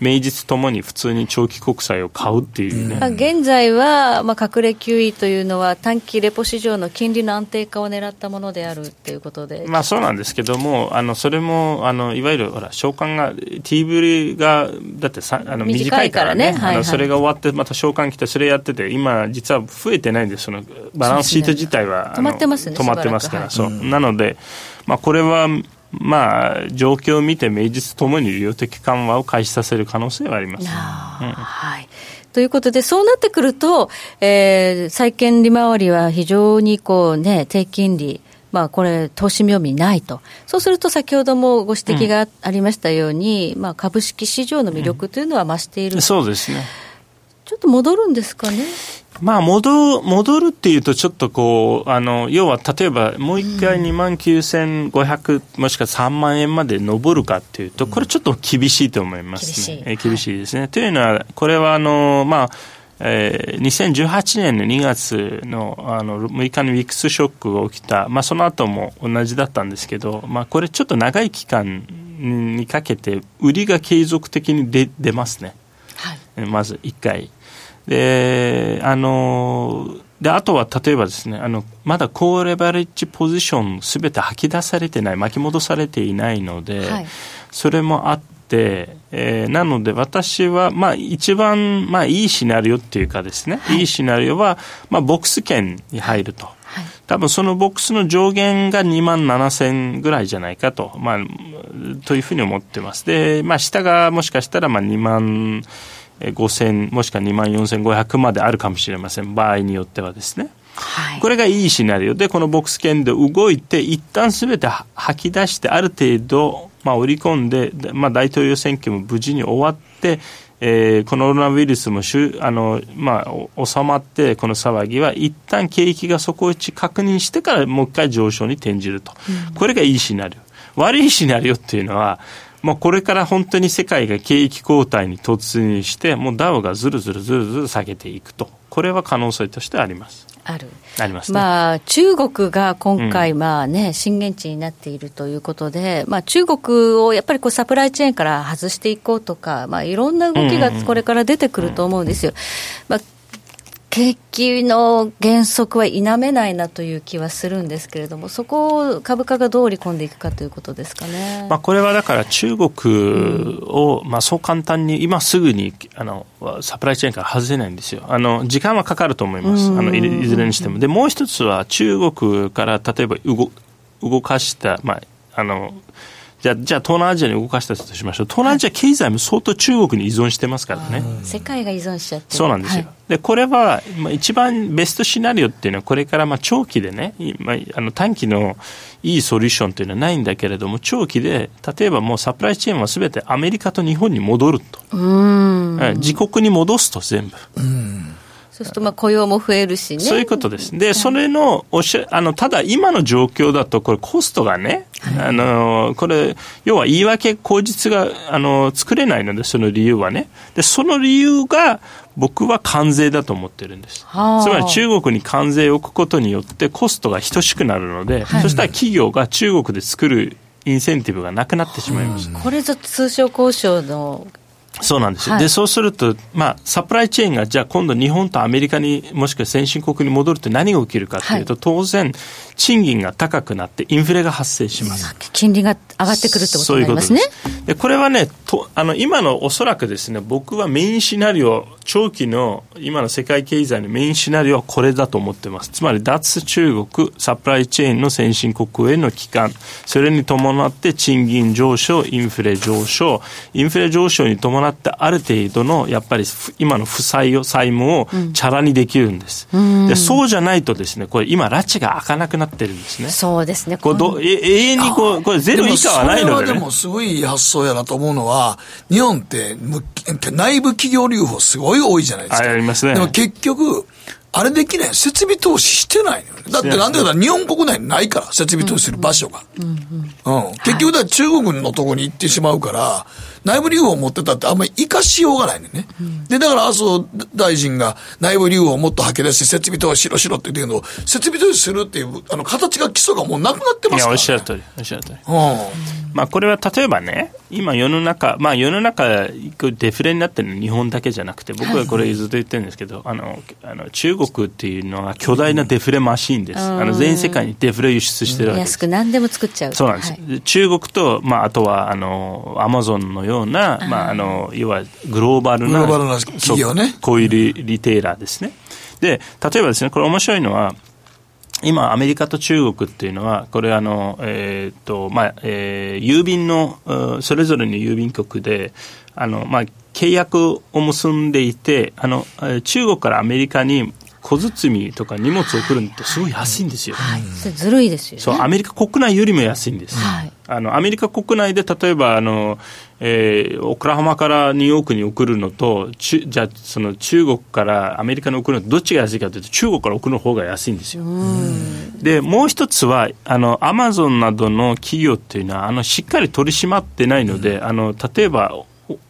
名実ともに普通に長期国債を買うっていうね、うん、現在は、まあ、隠れ QE というのは短期レポ市場の金利の安定化を狙ったものであるっていうことで、まあ、そうなんですけどもあのそれもあのいわゆるほら償還が T ぶりがだってさあの短いからね、ね。はいはい、あのそれが終わってまた償還来てそれやってて今実は増えてないんですそのバランスシート自体は、ね、止まってますね止まってますから、そう、なので、まあ、これはまあ、状況を見て、名実ともに量的緩和を開始させる可能性はあります、ね、はい、ということで、そうなってくると、えー、債券利回りは非常にこう、ね、低金利、まあ、これ、投資妙味ないと、そうすると先ほどもご指摘がありましたように、うん、まあ、株式市場の魅力というのは増している、うん、そうですね。ちょっと戻るんですかね。まあ戻、戻るっていうと、ちょっとこう、あの、要は例えばもう一回2万9500、もしくは3万円まで上るかっていうと、これちょっと厳しいと思いますね。厳しい。厳しいですね。はい、というのは、これはあの、まあ、えー、2018年の2月のあの6日のウィックスショックが起きた、まあ、その後も同じだったんですけど、まあ、これちょっと長い期間にかけて売りが継続的に出出ますね、はい、まず1回。で、あの、で、あとは例えばですね、あの、まだ高レバレッジポジションすべて吐き出されてない、巻き戻されていないので、はい、それもあって、えー、なので私は、まあ一番、まあいいシナリオっていうかですね、はい、いいシナリオは、まあボックス圏に入ると。はい、多分そのボックスの上限が2万7000ぐらいじゃないかと、まあ、というふうに思ってます。で、まあ下がもしかしたらまあ2万、5000もしくは2万4500まであるかもしれません。場合によってはですね、はい、これがいいシナリオ。でこのボックス圏で動いて一旦すべて吐き出してある程度、まあ、織り込んで、まあ、大統領選挙も無事に終わってえー、コロナウイルスもあの、まあ、収まってこの騒ぎは一旦景気が底打ち確認してからもう一回上昇に転じると、うん、これがいいシナリオ。悪いシナリオっていうのはもうこれから本当に世界が景気後退に突入して、もうダウがずるずるずるずる下げていくと、これは可能性としてあります。ある。あります、ね、まあ、中国が今回、まあね、震源地になっているということで、まあ、中国をやっぱりこうサプライチェーンから外していこうとか、まあ、いろんな動きがこれから出てくると思うんですよ。まあ景気の減速は否めないなという気はするんですけれども、そこを株価がどう織り込んでいくかということですかね、まあ、これはだから中国を、まあ、そう簡単に今すぐにあのサプライチェーンから外せないんですよ、あの時間はかかると思います、あのいずれにしても。でもう一つは中国から例えば動動かした、まああのじゃあ、じゃあ東南アジアに動かしたとしましょう。東南アジア経済も相当中国に依存してますからね。世界が依存しちゃってそうなんですよ。はい、で、これは、まあ、一番ベストシナリオっていうのは、これからまあ長期でね、まあ、あの短期のいいソリューションというのはないんだけれども、長期で、例えばもうサプライチェーンはすべてアメリカと日本に戻ると。自国に戻すと全部。そうするとまあ雇用も増えるしね。そういうことです。で、それのおしゃあのただ今の状況だとこれコストがね、はい、あのこれ要は言い訳口実があの作れないのでその理由はね。でその理由が僕は関税だと思ってるんです。つまり中国に関税を置くことによってコストが等しくなるので、はい、そしたら企業が中国で作るインセンティブがなくなってしまいます。これぞ通商交渉のそうなんですよ、はい、でそうすると、まあ、サプライチェーンがじゃあ今度、日本とアメリカにもしくは先進国に戻ると何が起きるかというと、はい、当然、賃金が高くなって、インフレが発生します。金利が上がってくるってことになりますね。でこれはねとあの、今のおそらくですね、僕はメインシナリオ、長期の今の世界経済のメインシナリオはこれだと思ってます。つまり、脱中国、サプライチェーンの先進国への帰還、それに伴って賃金上昇、インフレ上昇、インフレ上昇に伴ってある程度のやっぱり今の負債を債務をチャラにできるんです、うん、でそうじゃないとですねこれ今拉致が開かなくなってるんですね。そうですね。これど永遠にこうこれゼロ以下はないので、ね、でもすごい発想やなと思うのは日本って内部企業留保すごい多いじゃないですか。ありますね。でも結局あれできない設備投資してないのよだってなんでか日本国内にないから、設備投資する場所が。うん。結局だ中国のとこに行ってしまうから、内部留保を持ってたってあんまり生かしようがないね。うん、で、だから麻生大臣が内部留保をもっと吐き出して設備投資しろしろって言ってるけど、設備投資するっていう、あの、形が基礎がもうなくなってますから、ね、いや、おっしゃる通り、おっしゃる通り。うん。まあ、これは例えばね、今世の中、まあ世の中、デフレになってるの日本だけじゃなくて、僕はこれずっと言ってるんですけど、あの、あの中国っていうのは巨大なデフレマシーンです。あの全世界にデフレ輸出してるわけです。安く何でも作っちゃう。そうなんです。はい、中国と、まあ、あとは、あの、アマゾンのような、まあ、あの、要はグローバルな、グローバルな企業ね。こういうリリテイラーですね。で、例えばですね、これ面白いのは、今、アメリカと中国っていうのは、これあの、えーとまあえー、郵便の、それぞれの郵便局で、あのまあ、契約を結んでいてあの、中国からアメリカに小包とか荷物を送るのってすごい安いんですよ。はい、それずるいですよ、ね、そう、アメリカ国内よりも安いんです。はい、あの、アメリカ国内で例えば、あの、えー、オクラハマからニューヨークに送るのと、ちじゃあ、その中国からアメリカに送るのとどっちが安いかというと、中国から送る方が安いんですよ。で、もう一つは、あの、アマゾンなどの企業っていうのは、あの、しっかり取り締まってないので、あの、例えば、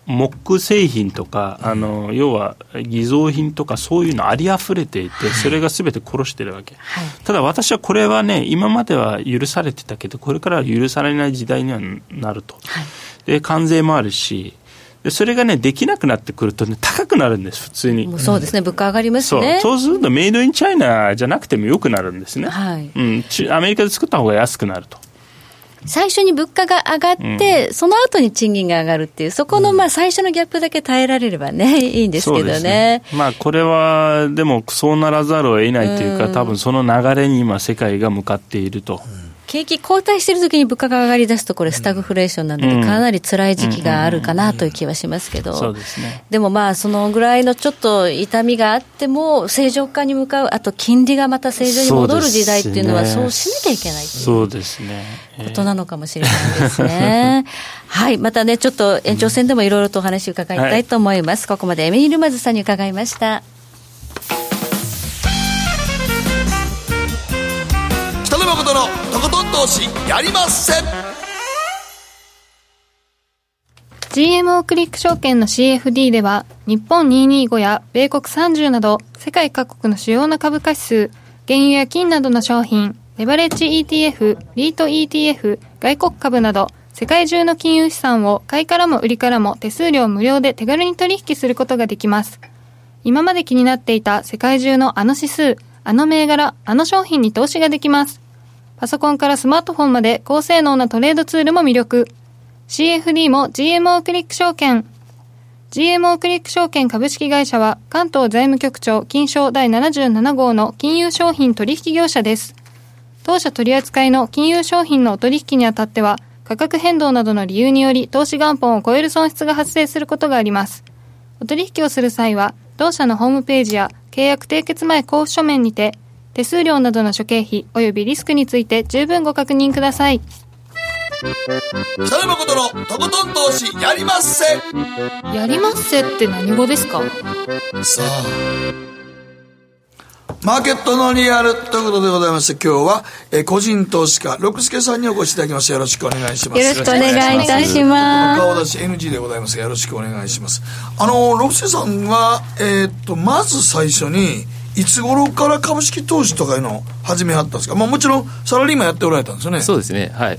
木製品とか、あの要は偽造品とか、そういうのありあふれていて、それがすべて殺してるわけ、はい、ただ私はこれはね、今までは許されてたけど、これからは許されない時代にはなると、はい、で関税もあるし、でそれがね、できなくなってくると、ね、高くなるんです、普通に。そうですね、物価上がりますね。そう。そうすると、メイドインチャイナじゃなくてもよくなるんですね、はい。うん、アメリカで作った方が安くなると。最初に物価が上がって、うん、その後に賃金が上がるっていう、そこのまあ最初のギャップだけ耐えられればね、いいんですけどね。ねまあ、これは、でも、そうならざるを得ないというか、うん、多分その流れに今、世界が向かっていると。うん景気後退しているときに物価が上がりだすと、これ、スタグフレーションなので、かなり辛い時期があるかなという気はしますけど、でもまあ、そのぐらいのちょっと痛みがあっても、正常化に向かう、あと金利がまた正常に戻る時代っていうのは、そうしなきゃいけないそうですね、ことなのかもしれないですね。はい、またね、ちょっと延長戦でもいろいろとお話伺いたいと思います。はい、ここまでエミー・ルマズさんに伺いました。北野誠のとことん投資やりません GMO クリック証券の CFD では、日本225や米国30など、世界各国の主要な株価指数、原油や金などの商品、レバレッジ ETF、リート ETF、外国株など、世界中の金融資産を買いからも売りからも手数料無料で手軽に取引することができます。今まで気になっていた世界中のあの指数、あの銘柄、あの商品に投資ができます。パソコンからスマートフォンまで高性能なトレードツールも魅力。CFD も GMO クリック証券。GMO クリック証券株式会社は関東財務局長金賞第77号の金融商品取引業者です。当社取扱いの金融商品のお取引にあたっては価格変動などの理由により投資元本を超える損失が発生することがあります。お取引をする際は同社のホームページや契約締結前交付書面にて手数料などの諸経費及びリスクについて十分ご確認ください。北野誠のとことん投資やりまっせ。やりまっせって何語ですか？さあマーケットのリアルということでございまして今日は、えー個人投資家六助さんにお越しいただきましてよろしくお願いします。よろしくお願いいたします。顔出し NG でございますがよろしくお願いします。あの六助さんはえーっとまず最初にいつ頃から株式投資とかいうのを始めはったんですか、まあ、もちろんサラリーマンやっておられたんですよね。そうですね。はい。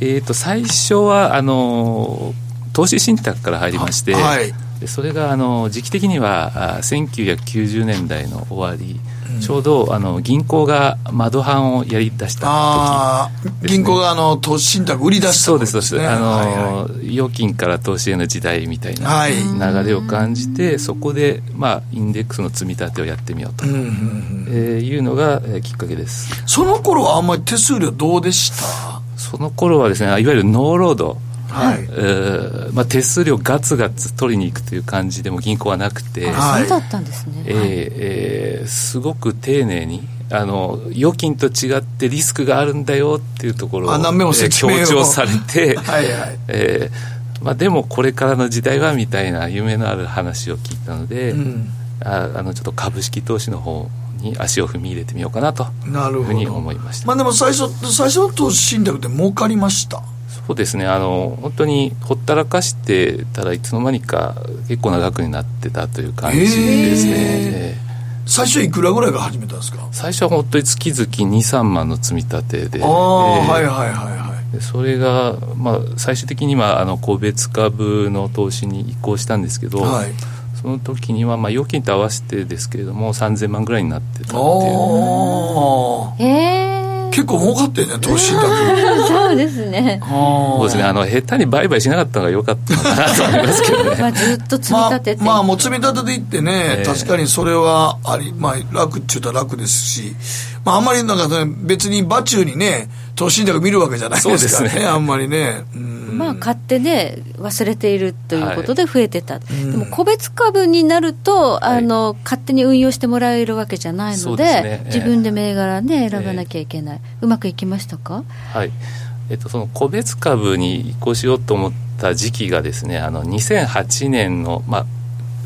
えー、と最初はあの投資信託から入りまして、はい。でそれがあの時期的にはあ1990年代の終わり、ちょうどあの銀行が窓販をやり出した時。ああ、銀行があの投資信託売り出したそうですそうです、ねあの、はい。はい預金から投資への時代みたいなはい。流れを感じて、そこで、まあ、インデックスの積み立てをやってみようと、うんえーいうのが、えーきっかけです。その頃はあんまり手数料どうでした？その頃はですねいわゆるノーロードはい。えーまあ、手数料ガツガツ取りに行くという感じでも銀行はなくて、はいそうだったんですね。えーえーすごく丁寧にあの預金と違ってリスクがあるんだよっていうところを強調されて、はいはい。えーまあ、でもこれからの時代はみたいな夢のある話を聞いたので、うん。ああのちょっと株式投資の方に足を踏み入れてみようかなとなるほいうふうにど思いました。まあでも最初最初の投資信託で儲かりましたそうですね。あの本当にほったらかしてたらいつの間にか結構な額になってたという感じですね、へえー最初いくらぐらいから始めたんですか？最初は本当に月々23万の積み立てで。ああ、えーはいはいはいはい。でそれが、まあ、最終的にはあの個別株の投資に移行したんですけど、はい。その時には、まあ、預金と合わせてですけれども3000万ぐらいになってたっていう。ああええ結構儲かってんね投資信託 そうですね。そうですね。あの下手に売買しなかったのが良かったのかなと思いますけどね。まあずっと積みまあ立てて。まあもう積み立てていってね、ええ。確かにそれはあり、まあ楽っちゅうたら楽ですし、まああんまりなんかね、別に場中にね、投資信託見るわけじゃないですか。らね、そうですね。あんまりね。うん。まあ買ってね忘れているということで増えてた、でも個別株になると、あの勝手に運用してもらえるわけじゃないのでですね。ええ。自分で銘柄ね選ばなきゃいけない、うまくいきましたか？はい。えっと、その個別株に移行しようと思った時期がですねあの2008年の、まあ、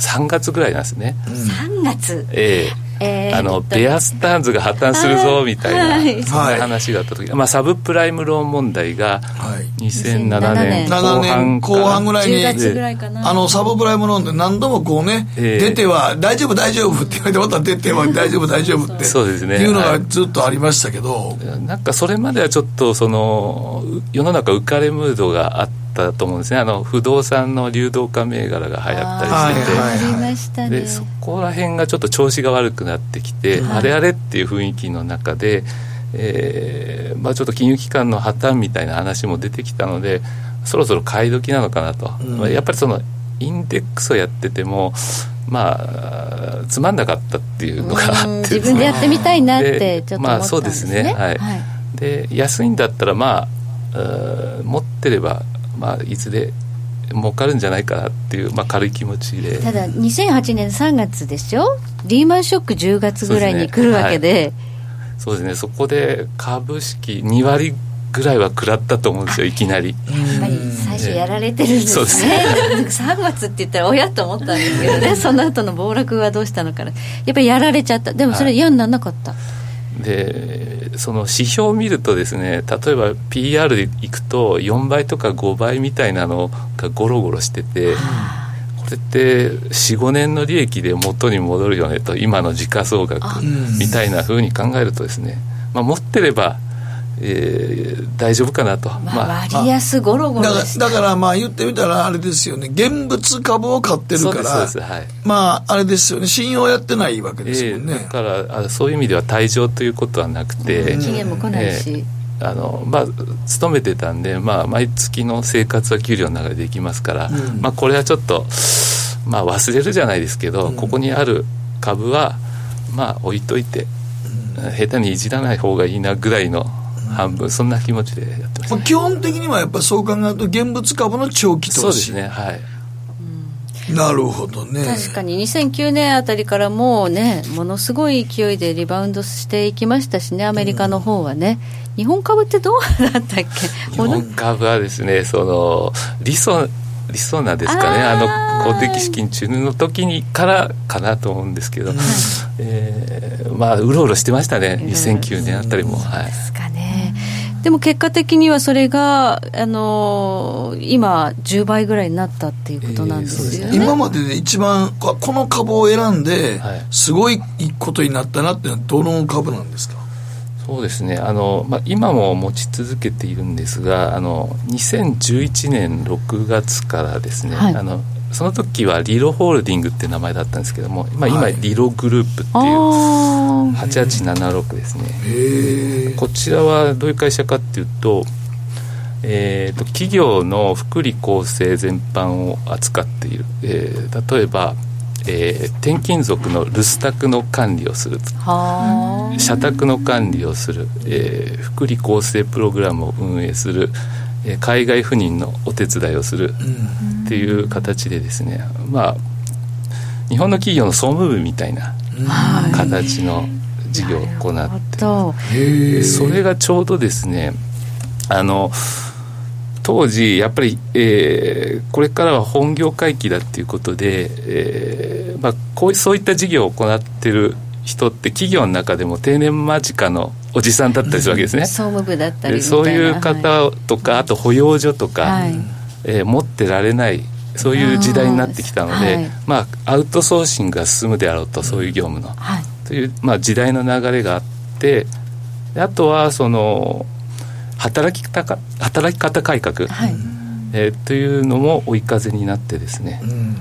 3月ぐらいなんですね、3月。ええ。えーあのえっとベアスターンズが破綻するぞみたいな、はい。そんな話があった時、まあ、サブプライムローン問題がはい。2007年後7半年。後半ぐらいに、10月ぐらいかな。あの、サブプライムローンで何度もこうね、ええ。出ては、大丈夫大丈夫って言われて、また出ては、大丈夫大丈夫って。そうですね。いうのがはいずっとありましたけど、なんかそれまではちょっとそのう世の中浮かれムードがあったと思うんですね。あの不動産の流動化銘柄が流行ったりしてて、でそこら辺がちょっと調子が悪くなってきて、あれあれっていう雰囲気の中で、えーまあ、ちょっと金融機関の破綻みたいな話も出てきたのでそろそろ買い時なのかなと、まあやっぱりそのインデックスをやっててもまあつまんなかったっていうのがあうんって自分でやってみたいなってでちょっと思ったんですね、まあそうですね。はい。で安いんだったらまあ持ってれば、まあ、いずれ儲かるんじゃないかなっていう、まあ、軽い気持ちで。ただ2008年3月でしょ？リーマンショック10月ぐらいに来るわけで。そうですね。そこで株式2割ぐらいは食らったと思うんですよいきなり。やっぱり最初やられてるんですそうですね、なんか3月って言ったら親と思ったんですけどね。その後の暴落はどうしたのかな。やっぱりやられちゃった。でもそれ嫌にならなかった、でその指標を見るとですね例えば PR でいくと4倍とか5倍みたいなのがゴロゴロしてて、これって45年の利益で元に戻るよねと今の時価総額みたいなふうに考えるとですね、まあ、持ってればえー、大丈夫かなと、まあ、割安ゴロゴロだだからまあ言ってみたらあれですよね。現物株を買ってるから。はい、まああれですよね。信用やってないわけですもんね、えー、だからあそういう意味では退場ということはなくて、期限も来ないし、えー、あのまあ、勤めてたんで、まあ、毎月の生活は給料の中でできますから、うん、まあ、これはちょっと、まあ、忘れるじゃないですけど、うん、ここにある株は、まあ、置いといて、うん、下手にいじらない方がいいなぐらいの半分そんな気持ちでやってます、ね、基本的にはやっぱりそう考えると現物株の長期投資。そうですねはい。なるほどね。確かに。2009年あたりからもうねものすごい勢いでリバウンドしていきましたしねアメリカの方はね、うん、日本株ってどうだったっけ？日本株はですねその理想理想なんですかね。あの公的資金注入の時にからかなと思うんですけど、うん、えー、まあうろうろしてましたね。2009年あたりも、はい、ですかねでも結果的にはそれが、あのー、今10倍ぐらいになったっていうことなんですよね、えー、今までで一番この株を選んですごいことになったなっていうのはどの株なんですか？そうですね。あの、まあ、今も持ち続けているんですがあの2011年6月からですね、はい、あのその時はリロホールディングっていう名前だったんですけども、まあ、今、リログループっていう8876ですね。こちらはどういう会社かっていうと,、えーと、企業の福利厚生全般を扱っている、えー、例えばえー、転勤族の留守宅の管理をする社宅の管理をする、えー、福利厚生プログラムを運営する、えー、海外赴任のお手伝いをするっていう形でですね、まあ日本の企業の総務部みたいな形の事業を行ってそれがちょうどですねあの当時やっぱり、えー、これからは本業回帰だっていうことで、えーまあ、こうそういった事業を行ってる人って企業の中でも定年間近のおじさんだったりするわけですね、総務部だったりそういう方とか、はい、あと保養所とか、はい、えー、持ってられないそういう時代になってきたので、はい、まあ、アウトソーシングが進むであろうとそういう業務の、はい、という、まあ、時代の流れがあってあとはその働き方働き方改革、はい、えー、というのも追い風になってですね、うん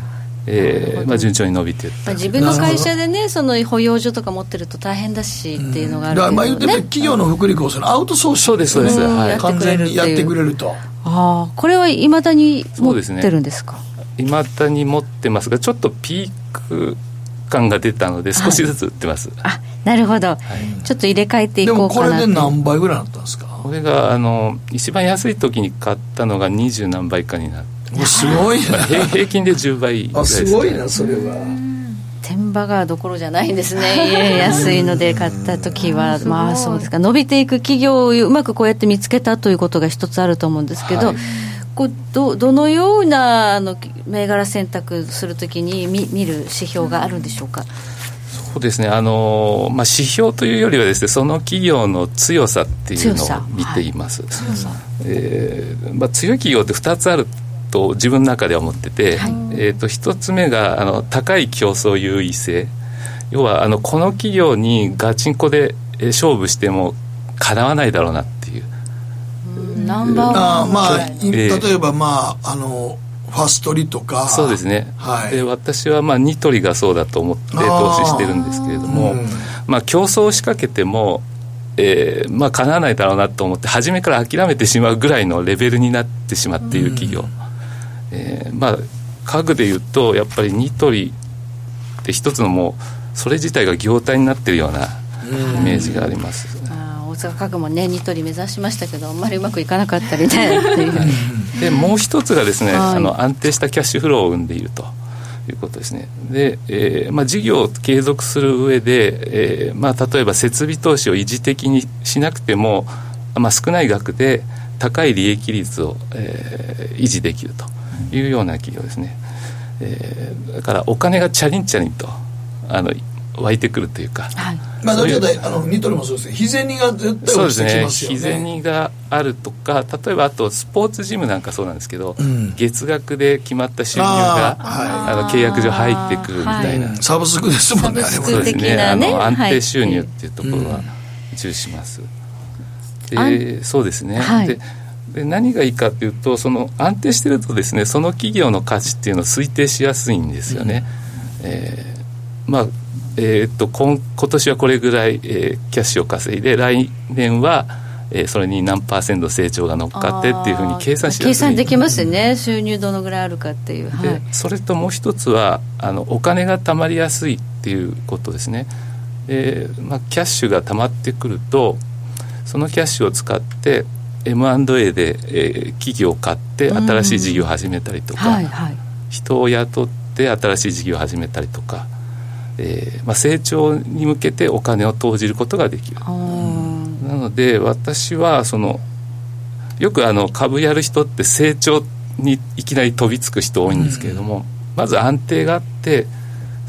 えーまあ、順調に伸びていった、自分の会社でねその保養所とか持ってると大変だしっていうのがあるけど、ね、まあ言って企業の福利厚生のアウトソースそうですそうです、はい、完全にやってくれると。ああこれはいまだに持ってるんですか？いま、ね、だに持ってますがちょっとピーク感が出たので少しずつ売ってます、はい、あなるほど、はい、ちょっと入れ替えていこうかなでもこれで何倍ぐらいなったんですか？これがあの一番安い時に買ったのが二十何倍かになってすごいな。平平均で10倍ぐらいです、ね、すごいなそれは。天馬がどころじゃないんですね。安いので買った時は。まあそうですか。伸びていく企業をうまくこうやって見つけたということが一つあると思うんですけど、はい、こうどどのようなあの銘柄選択するときに見見る指標があるんでしょうか、そうですね。あの、まあ、指標というよりはですねその企業の強さっていうのを見ています、はいえーまあ、強い企業って2つあると自分の中では思ってて、はい、えーと、1つ目があの高い競争優位性。要はあのこの企業にガチンコで勝負してもかなわないだろうなっていう。ナンバーワンあまあ、えー、例えばまああのファストリとか。そうですね、はい、で私はまあニトリがそうだと思って投資してるんですけれども、まあ、競争を仕掛けてもえー、まあ、かなわないだろうなと思って初めから諦めてしまうぐらいのレベルになってしまっている企業、えー、まあ家具でいうとやっぱりニトリって一つのもうそれ自体が業態になってるようなイメージがあります、大阪家具もねニトリ目指しましたけどあんまりうまくいかなかったりねっていう。でもう一つがですね、あの安定したキャッシュフローを生んでいるということですね。で、えーまあ、事業を継続する上で、えーまあ、例えば設備投資を維持的にしなくても、まあ、少ない額で高い利益率を、えー、維持できるというような企業ですね、えー、だからお金がチャリンチャリンとあの湧いてくるというか、はい。まあ、だけどあのニトリもそうですね日銭が絶対落ちてきそうですね。ますよね日銭があるとか例えばあとスポーツジムなんかそうなんですけど、ん。月額で決まった収入がああの契約上入ってくるみたいな、うんサブスクですもんねあれもサブスクそうです的なね。ねあの安はい定収入っていうところは重視します、あでそうですね、はい。でで何がいいかというとその安定してるとですねその企業の価値っていうのを推定しやすいんですよね、えーまあえーっと今今年はこれぐらい、えーキャッシュを稼いで来年は、えーそれに何パーセント成長が乗っかってっていうふうに計算しやすい。計算できますよね。収入どのぐらいあるかっていう、はでい、それともう一つはあのお金が貯まりやすいっていうことですね。で、まあ、キャッシュが貯まってくるとそのキャッシュを使って M&A で、えー企業を買って新しい事業を始めたりとか、はいはい。人を雇って新しい事業を始めたりとか、えーまあ、成長に向けてお金を投じることができる。なので私はそのよくあの株やる人って成長にいきなり飛びつく人多いんですけれども、まず安定があって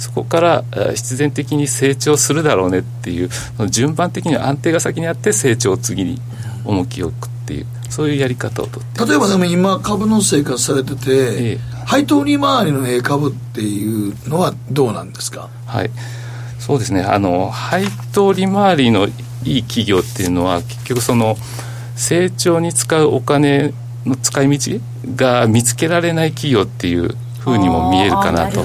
そこからえー必然的に成長するだろうねっていうその順番的には安定が先にあって成長を次に重きを置くっていうそういうやり方をとって例えばでも今株の生活されてて、ええ。配当利回りのええ株っていうのはどうなんですか？はい、そうですね。あの配当利回りのいい企業っていうのは結局その成長に使うお金の使い道が見つけられない企業っていうふうにも見えるかなと。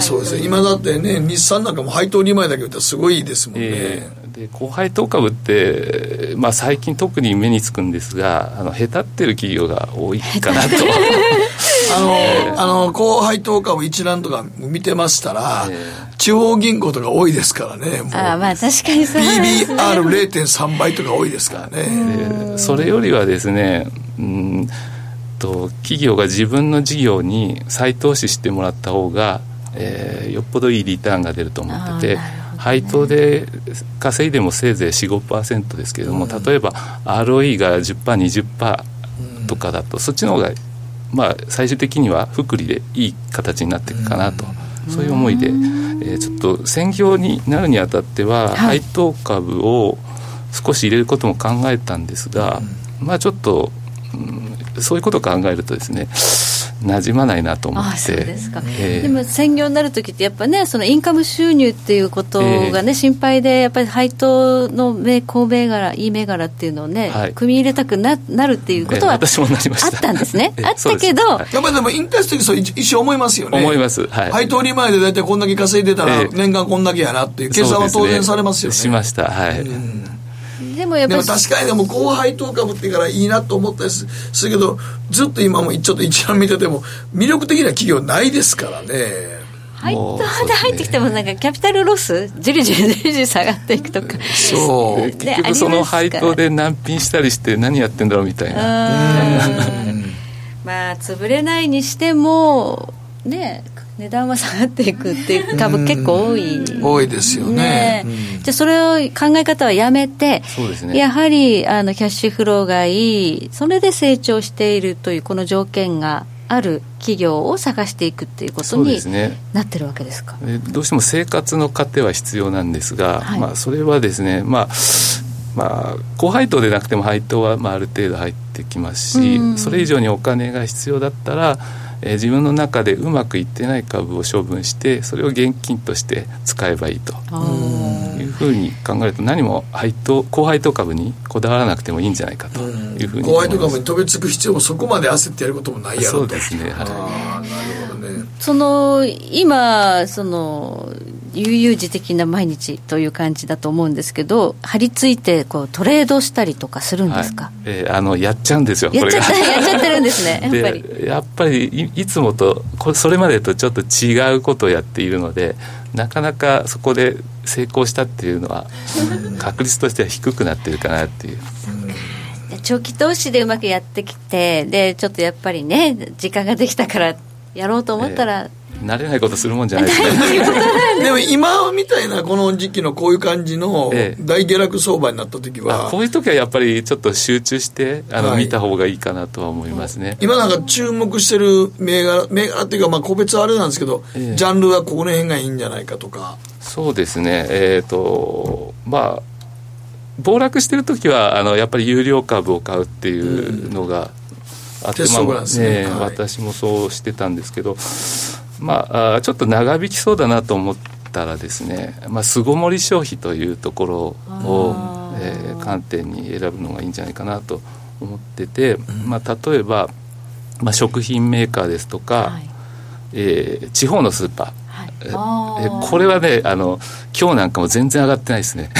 そうですね。今だってね日産なんかも配当利回りだけ言ったらすごいですもんね、えーで高配当株って、まあ、最近特に目につくんですがあの下手ってる企業が多いかなと。あの、あの、高配当株一覧とか見てましたら、え地方銀行とか多いですからね、もう。あーまあ確かにそうですね。PBR0.3 倍とか多いですからね。でそれよりはですねうんと企業が自分の事業に再投資してもらった方が、えーよっぽどいいリターンが出ると思っててね。配当で稼いでもせいぜい45%ですけれども、例えば ROE が 10%20% とかだと、そっちの方がまあ最終的には福利でいい形になっていくかなと、そういう思いで、えーちょっと専業になるにあたっては、はい。配当株を少し入れることも考えたんですが、まあちょっと、うんそういうことを考えるとですね馴染まないなと思って。あそうですか、ええ。でも専業になる時ってやっぱねそのインカム収入っていうことがね、え心配でやっぱり配当の銘好銘柄いい銘柄っていうのをね、はい。組み入れたくななるっていうことはええ私もなりまあした。ったんですね。ええあったけど、はい。やっぱりでも引退する時そう一一瞬思いますよね。思います。はい。配当利回りで大体こんだけ稼いでたらええ。年間こんだけやなっていう計算は当然されますよね。しました。はい、でもやっぱりでも確かにでも高配当株ってからいいなと思ったりすするけどずっと今もちょっと一覧見てても魅力的な企業ないですからね。配当もうそうで入ってきてもなんかキャピタルロスじりじりじりじり下がっていくとかそうね結局その配当で難品したりして何やってんだろうみたいなまあ潰れないにしてもね値段は下がっていくっていう株結構多い。多いですよね。ねじゃあそれを考え方はやめてそうですね。やはりあのキャッシュフローがいい。それで成長しているというこの条件がある企業を探していくっていうことにですね。なってるわけですか？でどうしても生活の糧は必要なんですが、はい。まあ、それはですね、まあまあ、高配当でなくても配当はまあある程度入ってきますし、うん。それ以上にお金が必要だったら、えー自分の中でうまくいってない株を処分してそれを現金として使えばいいと。いうふうに考えると何も配当高配当株にこだわらなくてもいいんじゃないかと。いうふうに高思います。配当株に飛びつく必要もそこまで焦ってやることもないやろそうですね。はい。ああなるほどね。その今その悠々自適な毎日という感じだと思うんですけど張り付いてこうトレードしたりとかするんですか、はい。えーあのやっちゃうんですよやっちゃっこれがたやっちゃってるんですね。やっぱり。でやっぱりいいつもとこそれまでとちょっと違うことをやっているのでなかなかそこで成功したっていうのは確率としては低くなってるかなっていう。長期投資でうまくやってきてでちょっとやっぱりね時間ができたからやろうと思ったら、慣れないことするもんじゃないですね。でも今みたいなこの時期のこういう感じのええ。大下落相場になった時は。あこういう時はやっぱりちょっと集中してあの、はい。見た方がいいかなとは思いますね、今なんか注目してる銘柄銘柄っていうかまあ個別はあれなんですけど、ええ。ジャンルはここの辺がいいんじゃないかとか。そうですね。えっ、ー、とまあ暴落してる時はあのやっぱり有料株を買うっていうのがあって、まあね、はい、私もそうしてたんですけどまあちょっと長引きそうだなと思ったらですね、まあ、巣ごもり消費というところを、えー、観点に選ぶのがいいんじゃないかなと思ってて、まあ、例えば、まあ、食品メーカーですとか、はい、えー、地方のスーパー、はい、えこれはねあの今日なんかも全然上がってないですね、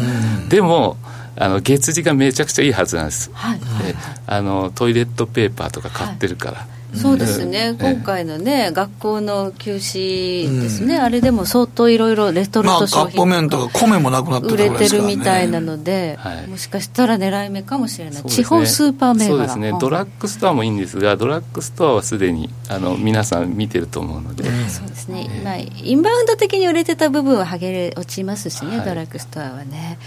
でもあの月次がめちゃくちゃいいはずなんです、はい、あのトイレットペーパーとか買ってるから、そうですね、今回のね、学校の休止ですね、あれでも相当いろいろレトルト商品まあ、とか米もなくなって売れてるみたいなので、もしかしたら狙い目かもしれない、地方スーパー銘柄。そうですね、ドラッグストアもいいんですが、ドラッグストアはすでにあの皆さん見てると思うので、そうですね、まあ、インバウンド的に売れてた部分ははげれ落ちますしね、ドラッグストアはね。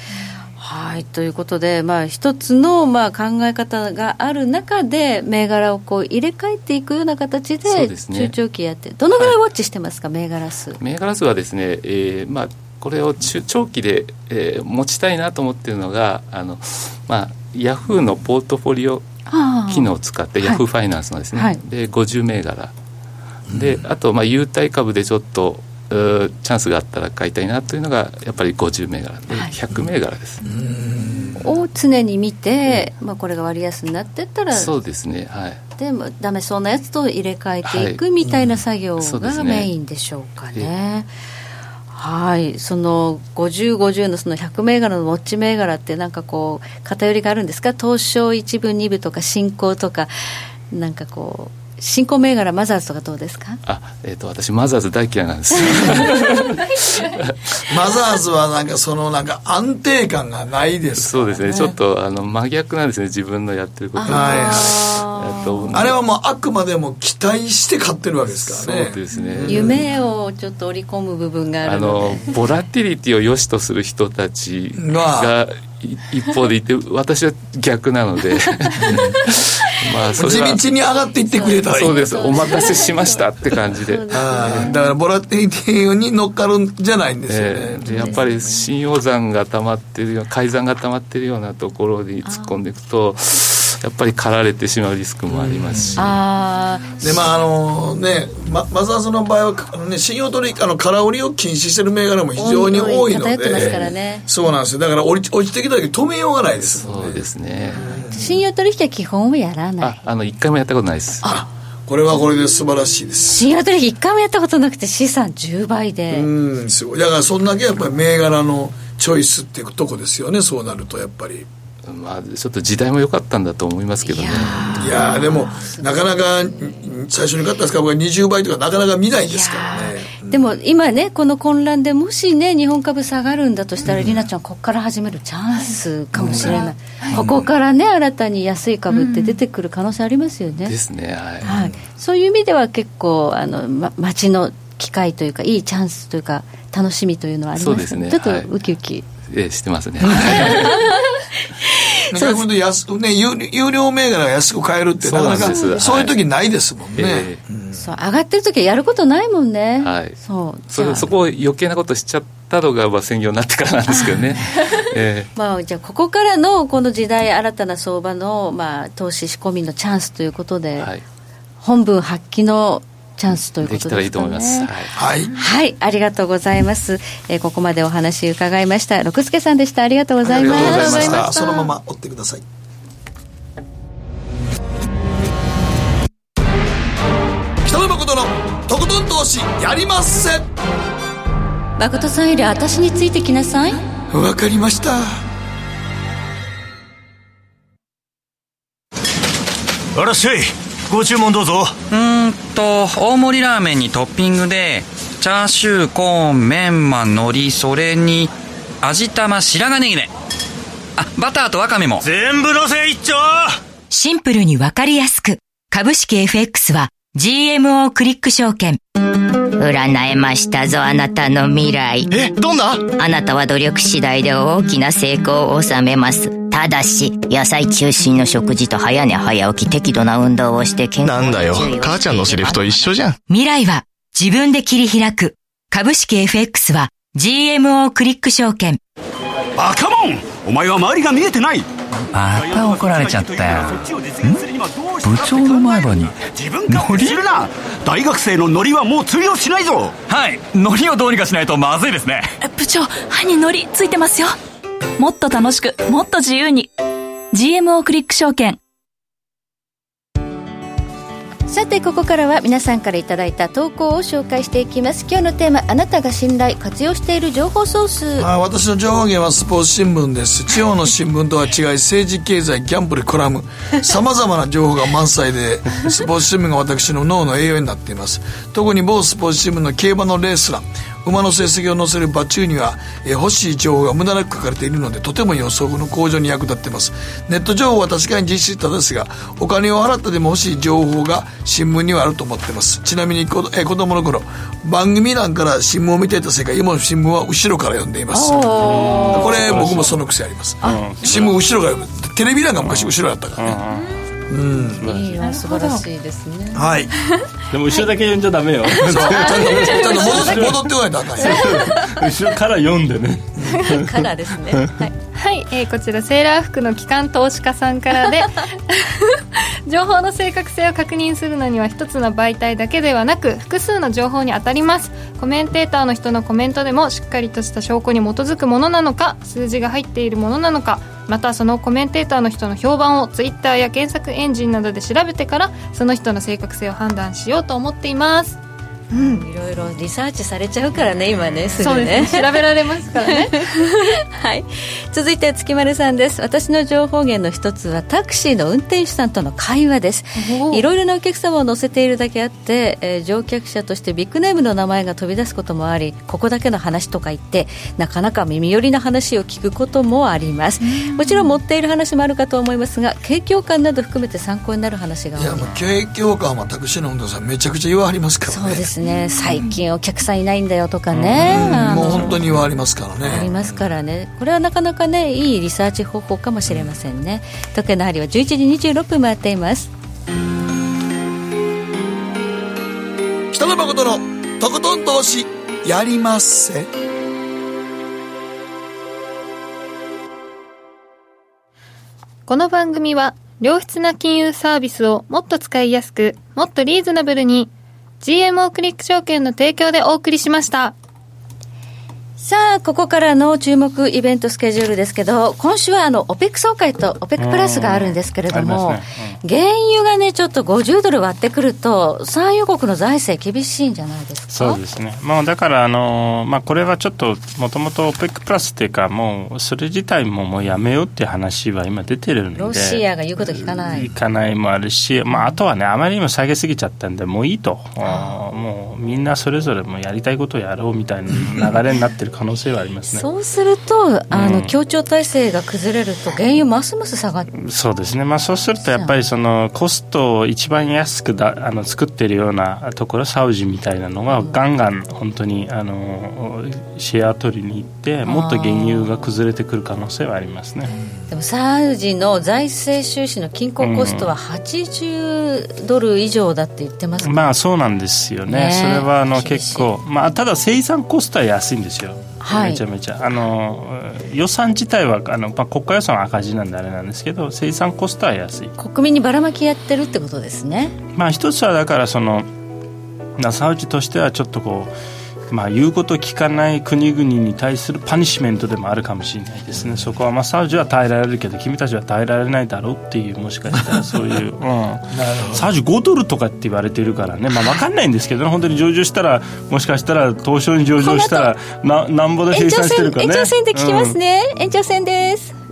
はいということで、まあ、一つの、まあ、考え方がある中で銘柄をこう入れ替えていくような形で中長期やって、どのぐらいウォッチしてますか、銘柄数。銘柄数はですね、えーまあ、これを中長期で、えー、持ちたいなと思っているのがあの、まあ、ヤフーのポートフォリオ機能を使って、ヤフーファイナンスのですね、はい、で50銘柄。であと、まあ、優待株でちょっとチャンスがあったら買いたいなというのがやっぱり50銘柄で100銘柄です、を常に見て、まあ、これが割安になってったらそうですねはい。でもダメそうなやつと入れ替えていくみたいな作業がメインでしょうかね。はい、その50、50のその100銘柄のウォッチ銘柄ってなんかこう偏りがあるんですか？東証1部2部とか新興とかなんかこう新興銘柄マザーズとかどうですか？あ、えーと、私マザーズ大嫌いなんです。マザーズはなんかそのなんか安定感がないです、ね、そうですね。ちょっとあの真逆なんですね。自分のやってることはい、あれはもうあくまでも期待して買ってるわけですからね。そうですね。夢をちょっと織り込む部分があるので。あのボラティリティを良しとする人たちが一方でいて私は逆なので まあそ地道に上がっていってくれた。そうです。お任せしましたって感じで。だからボラティティに乗っかるんじゃないんですよね、えー、やっぱり信用残が溜まってるよ改ざんが溜まってるようなところに突っ込んでいくとやっぱり駆られてしまうリスクもありますし、うん、あでまああのねまマザーズの場合は、ね、信用取引あの空売りを禁止してる銘柄も非常に多いので、ね、そうなんですよ。だから落ち落ちてきた時止めようがないです。そうですね、信用取引は基本はやらない。ああの一回もやったことないです。あこれはこれで素晴らしいです。信用取引一回もやったことなくて資産10倍で。うんすごい。だからそんだけやっぱり銘柄のチョイスっていうとこですよね。そうなるとやっぱりまあ、ちょっと時代も良かったんだと思いますけどね。いやでもなかなか最初に買った株が20倍とかなかなか見ないですからね、でも今ねこの混乱でもしね日本株下がるんだとしたら、うん、りなちゃんここから始めるチャンスかもしれない、うん、ここからね新たに安い株って出てくる可能性ありますよね、ですねはい、はい、そういう意味では結構あの、ま、待ちの機会というかいいチャンスというか楽しみというのはありますね、ね、ちょっとウキウキ、はい、ええしてますね 逆に安くね有有料銘柄が安く買えるってなかなかそういう時ないですもんね、えーうん、そう上がってる時はやることないもんね。はい。そう。そそこ余計なことしちゃったのがまあ専業になってからなんですけどね、えー、まあじゃあここからのこの時代新たな相場のまあ投資仕込みのチャンスということで、はい、本文発揮のチャンスということですか、ね、できたらいいと思います。はい。はい、ありがとうございます。えー、ここまでお話伺いました。六助さんでした。ありがとうございました。ありがとうございました。そのまま追ってください。北野誠のとことん投資やりまっせ。誠さんより私についてきなさい。わかりました。あらっしゃい。ご注文どうぞ。うんと大盛りラーメンにトッピングでチャーシューコーンメンマ海苔それに味玉白髪ネギねあバターとワカメも。全部のせ一丁。シンプルにわかりやすく。株式 FX は GMO クリック証券。占えましたぞあなたの未来。えどんな？あなたは努力次第で大きな成功を収めますただし、野菜中心の食事と早寝早起き適度な運動をして健康なんだよ、母ちゃんのセリフと一緒じゃん。未来は自分で切り開く。株式 FX は GMO クリック証券。バカモンお前は周りが見えてないまた怒られちゃったよ。ん？部長の前歯に。自分勝手するな大学生のノリはもう通用しないぞはい、ノリをどうにかしないとまずいですね。部長歯にノリついてますよもっと楽しくもっと自由に。GMO クリック証券。さてここからは皆さんからいただいた投稿を紹介していきます。今日のテーマあなたが信頼活用している情報ソース。あ私の情報源はスポーツ新聞です。地方の新聞とは違い政治経済ギャンブルコラム。さまざまな情報が満載でスポーツ新聞が私の脳の栄養になっています。特に某スポーツ新聞の競馬のレース欄馬の成績を載せる馬中には、えー欲しい情報が無駄なく書かれているのでとても予測の向上に役立っています。ネット情報は確かに実質多ですがお金を払ってでも欲しい情報が新聞にはあると思ってます。ちなみにこ、えー子供の頃番組欄から新聞を見ていた世界今の新聞は後ろから読んでいます。これ僕もその癖あります。新聞後ろから読む。テレビ欄が昔後ろだったからね。うん。いいわ素晴らしいですね。はい でも後ろだけ読んじゃダメよ。ちゃんとちゃんと戻って戻ってこないとあかんよ。後ろから読んでね。からですね。はいはい、えーこちらセーラー服の機関投資家さんからで 情報の正確性を確認するのには一つの媒体だけではなく複数の情報に当たります。コメンテーターの人のコメントでもしっかりとした証拠に基づくものなのか数字が入っているものなのかまたそのコメンテーターの人の評判をツイッターや検索エンジンなどで調べてからその人の正確性を判断しようと思っていますいろいろリサーチされちゃうからね今ねすぐそうでねすね。調べられますからね。はい。続いて月丸さんです。私の情報源の一つはタクシーの運転手さんとの会話です。いろいろなお客様を乗せているだけあって、えー乗客者としてビッグネームの名前が飛び出すこともありここだけの話とか言ってなかなか耳寄りな話を聞くこともあります。もちろん持っている話もあるかと思いますが景況感など含めて参考になる話が多いいやもう景況感はタクシーの運動さんめちゃくちゃ言わはりますからね。そうですね。最近お客さんいないんだよとかね、あのもう本当に言わはりますからありねますからね。これはなかなかねいいリサーチ方法かもしれませんね。時計の針は11時26分回っています。北野誠のとことん投資やりまっせ。この番組は良質な金融サービスをもっと使いやすくもっとリーズナブルに GMO クリック証券の提供でお送りしました。さあここからの注目イベントスケジュールですけど今週はあの OPEC 総会と OPEC プラスがあるんですけれども、ありますね。原油がねちょっと50ドル割ってくると産油国の財政厳しいんじゃないですか？そうですね、まあ、だからあの、まあ、これはちょっともともと OPEC プラスっていうかもうそれ自体ももうやめようっていう話は今出てるんでロシアが言うこと聞かない。いかないもあるし、まあ、あとはねあまりにも下げすぎちゃったんでもういいと。もうみんなそれぞれもうやりたいことをやろうみたいな流れになってる可能性はありますね。そうするとあの、うん。協調体制が崩れると原油ますます下がってそうですね、まあ、そうするとやっぱりそのコストを一番安くだあの作ってるようなところサウジみたいなのがガンガン本当にあのシェア取りに行ってもっと原油が崩れてくる可能性はありますね。でもサウジの財政収支の均衡コストは80ドル以上だって言ってますまあそうなんですよね、ねそれはあの結構、まあ、ただ生産コストは安いんですよ、はい。めちゃめちゃ。あの予算自体はあの、まあ、国家予算は赤字なんであれなんですけど生産コストは安い。国民にばらまきやってるってことですね。まあ一つはだからそのまあサウジとしてはちょっとこう、まあ、言うことを聞かない国々に対するパニッシメントでもあるかもしれないですね。そこはまあサウジは耐えられるけど君たちは耐えられないだろうっていうもしかしたらそういう、うん、サウジ5ドルとかって言われてるからね、まあ、分かんないんですけどね。本当に上場したらもしかしたら東証に上場したらななんぼで生延長戦産してるかね。延長戦で聞きますうん。ね、延長戦です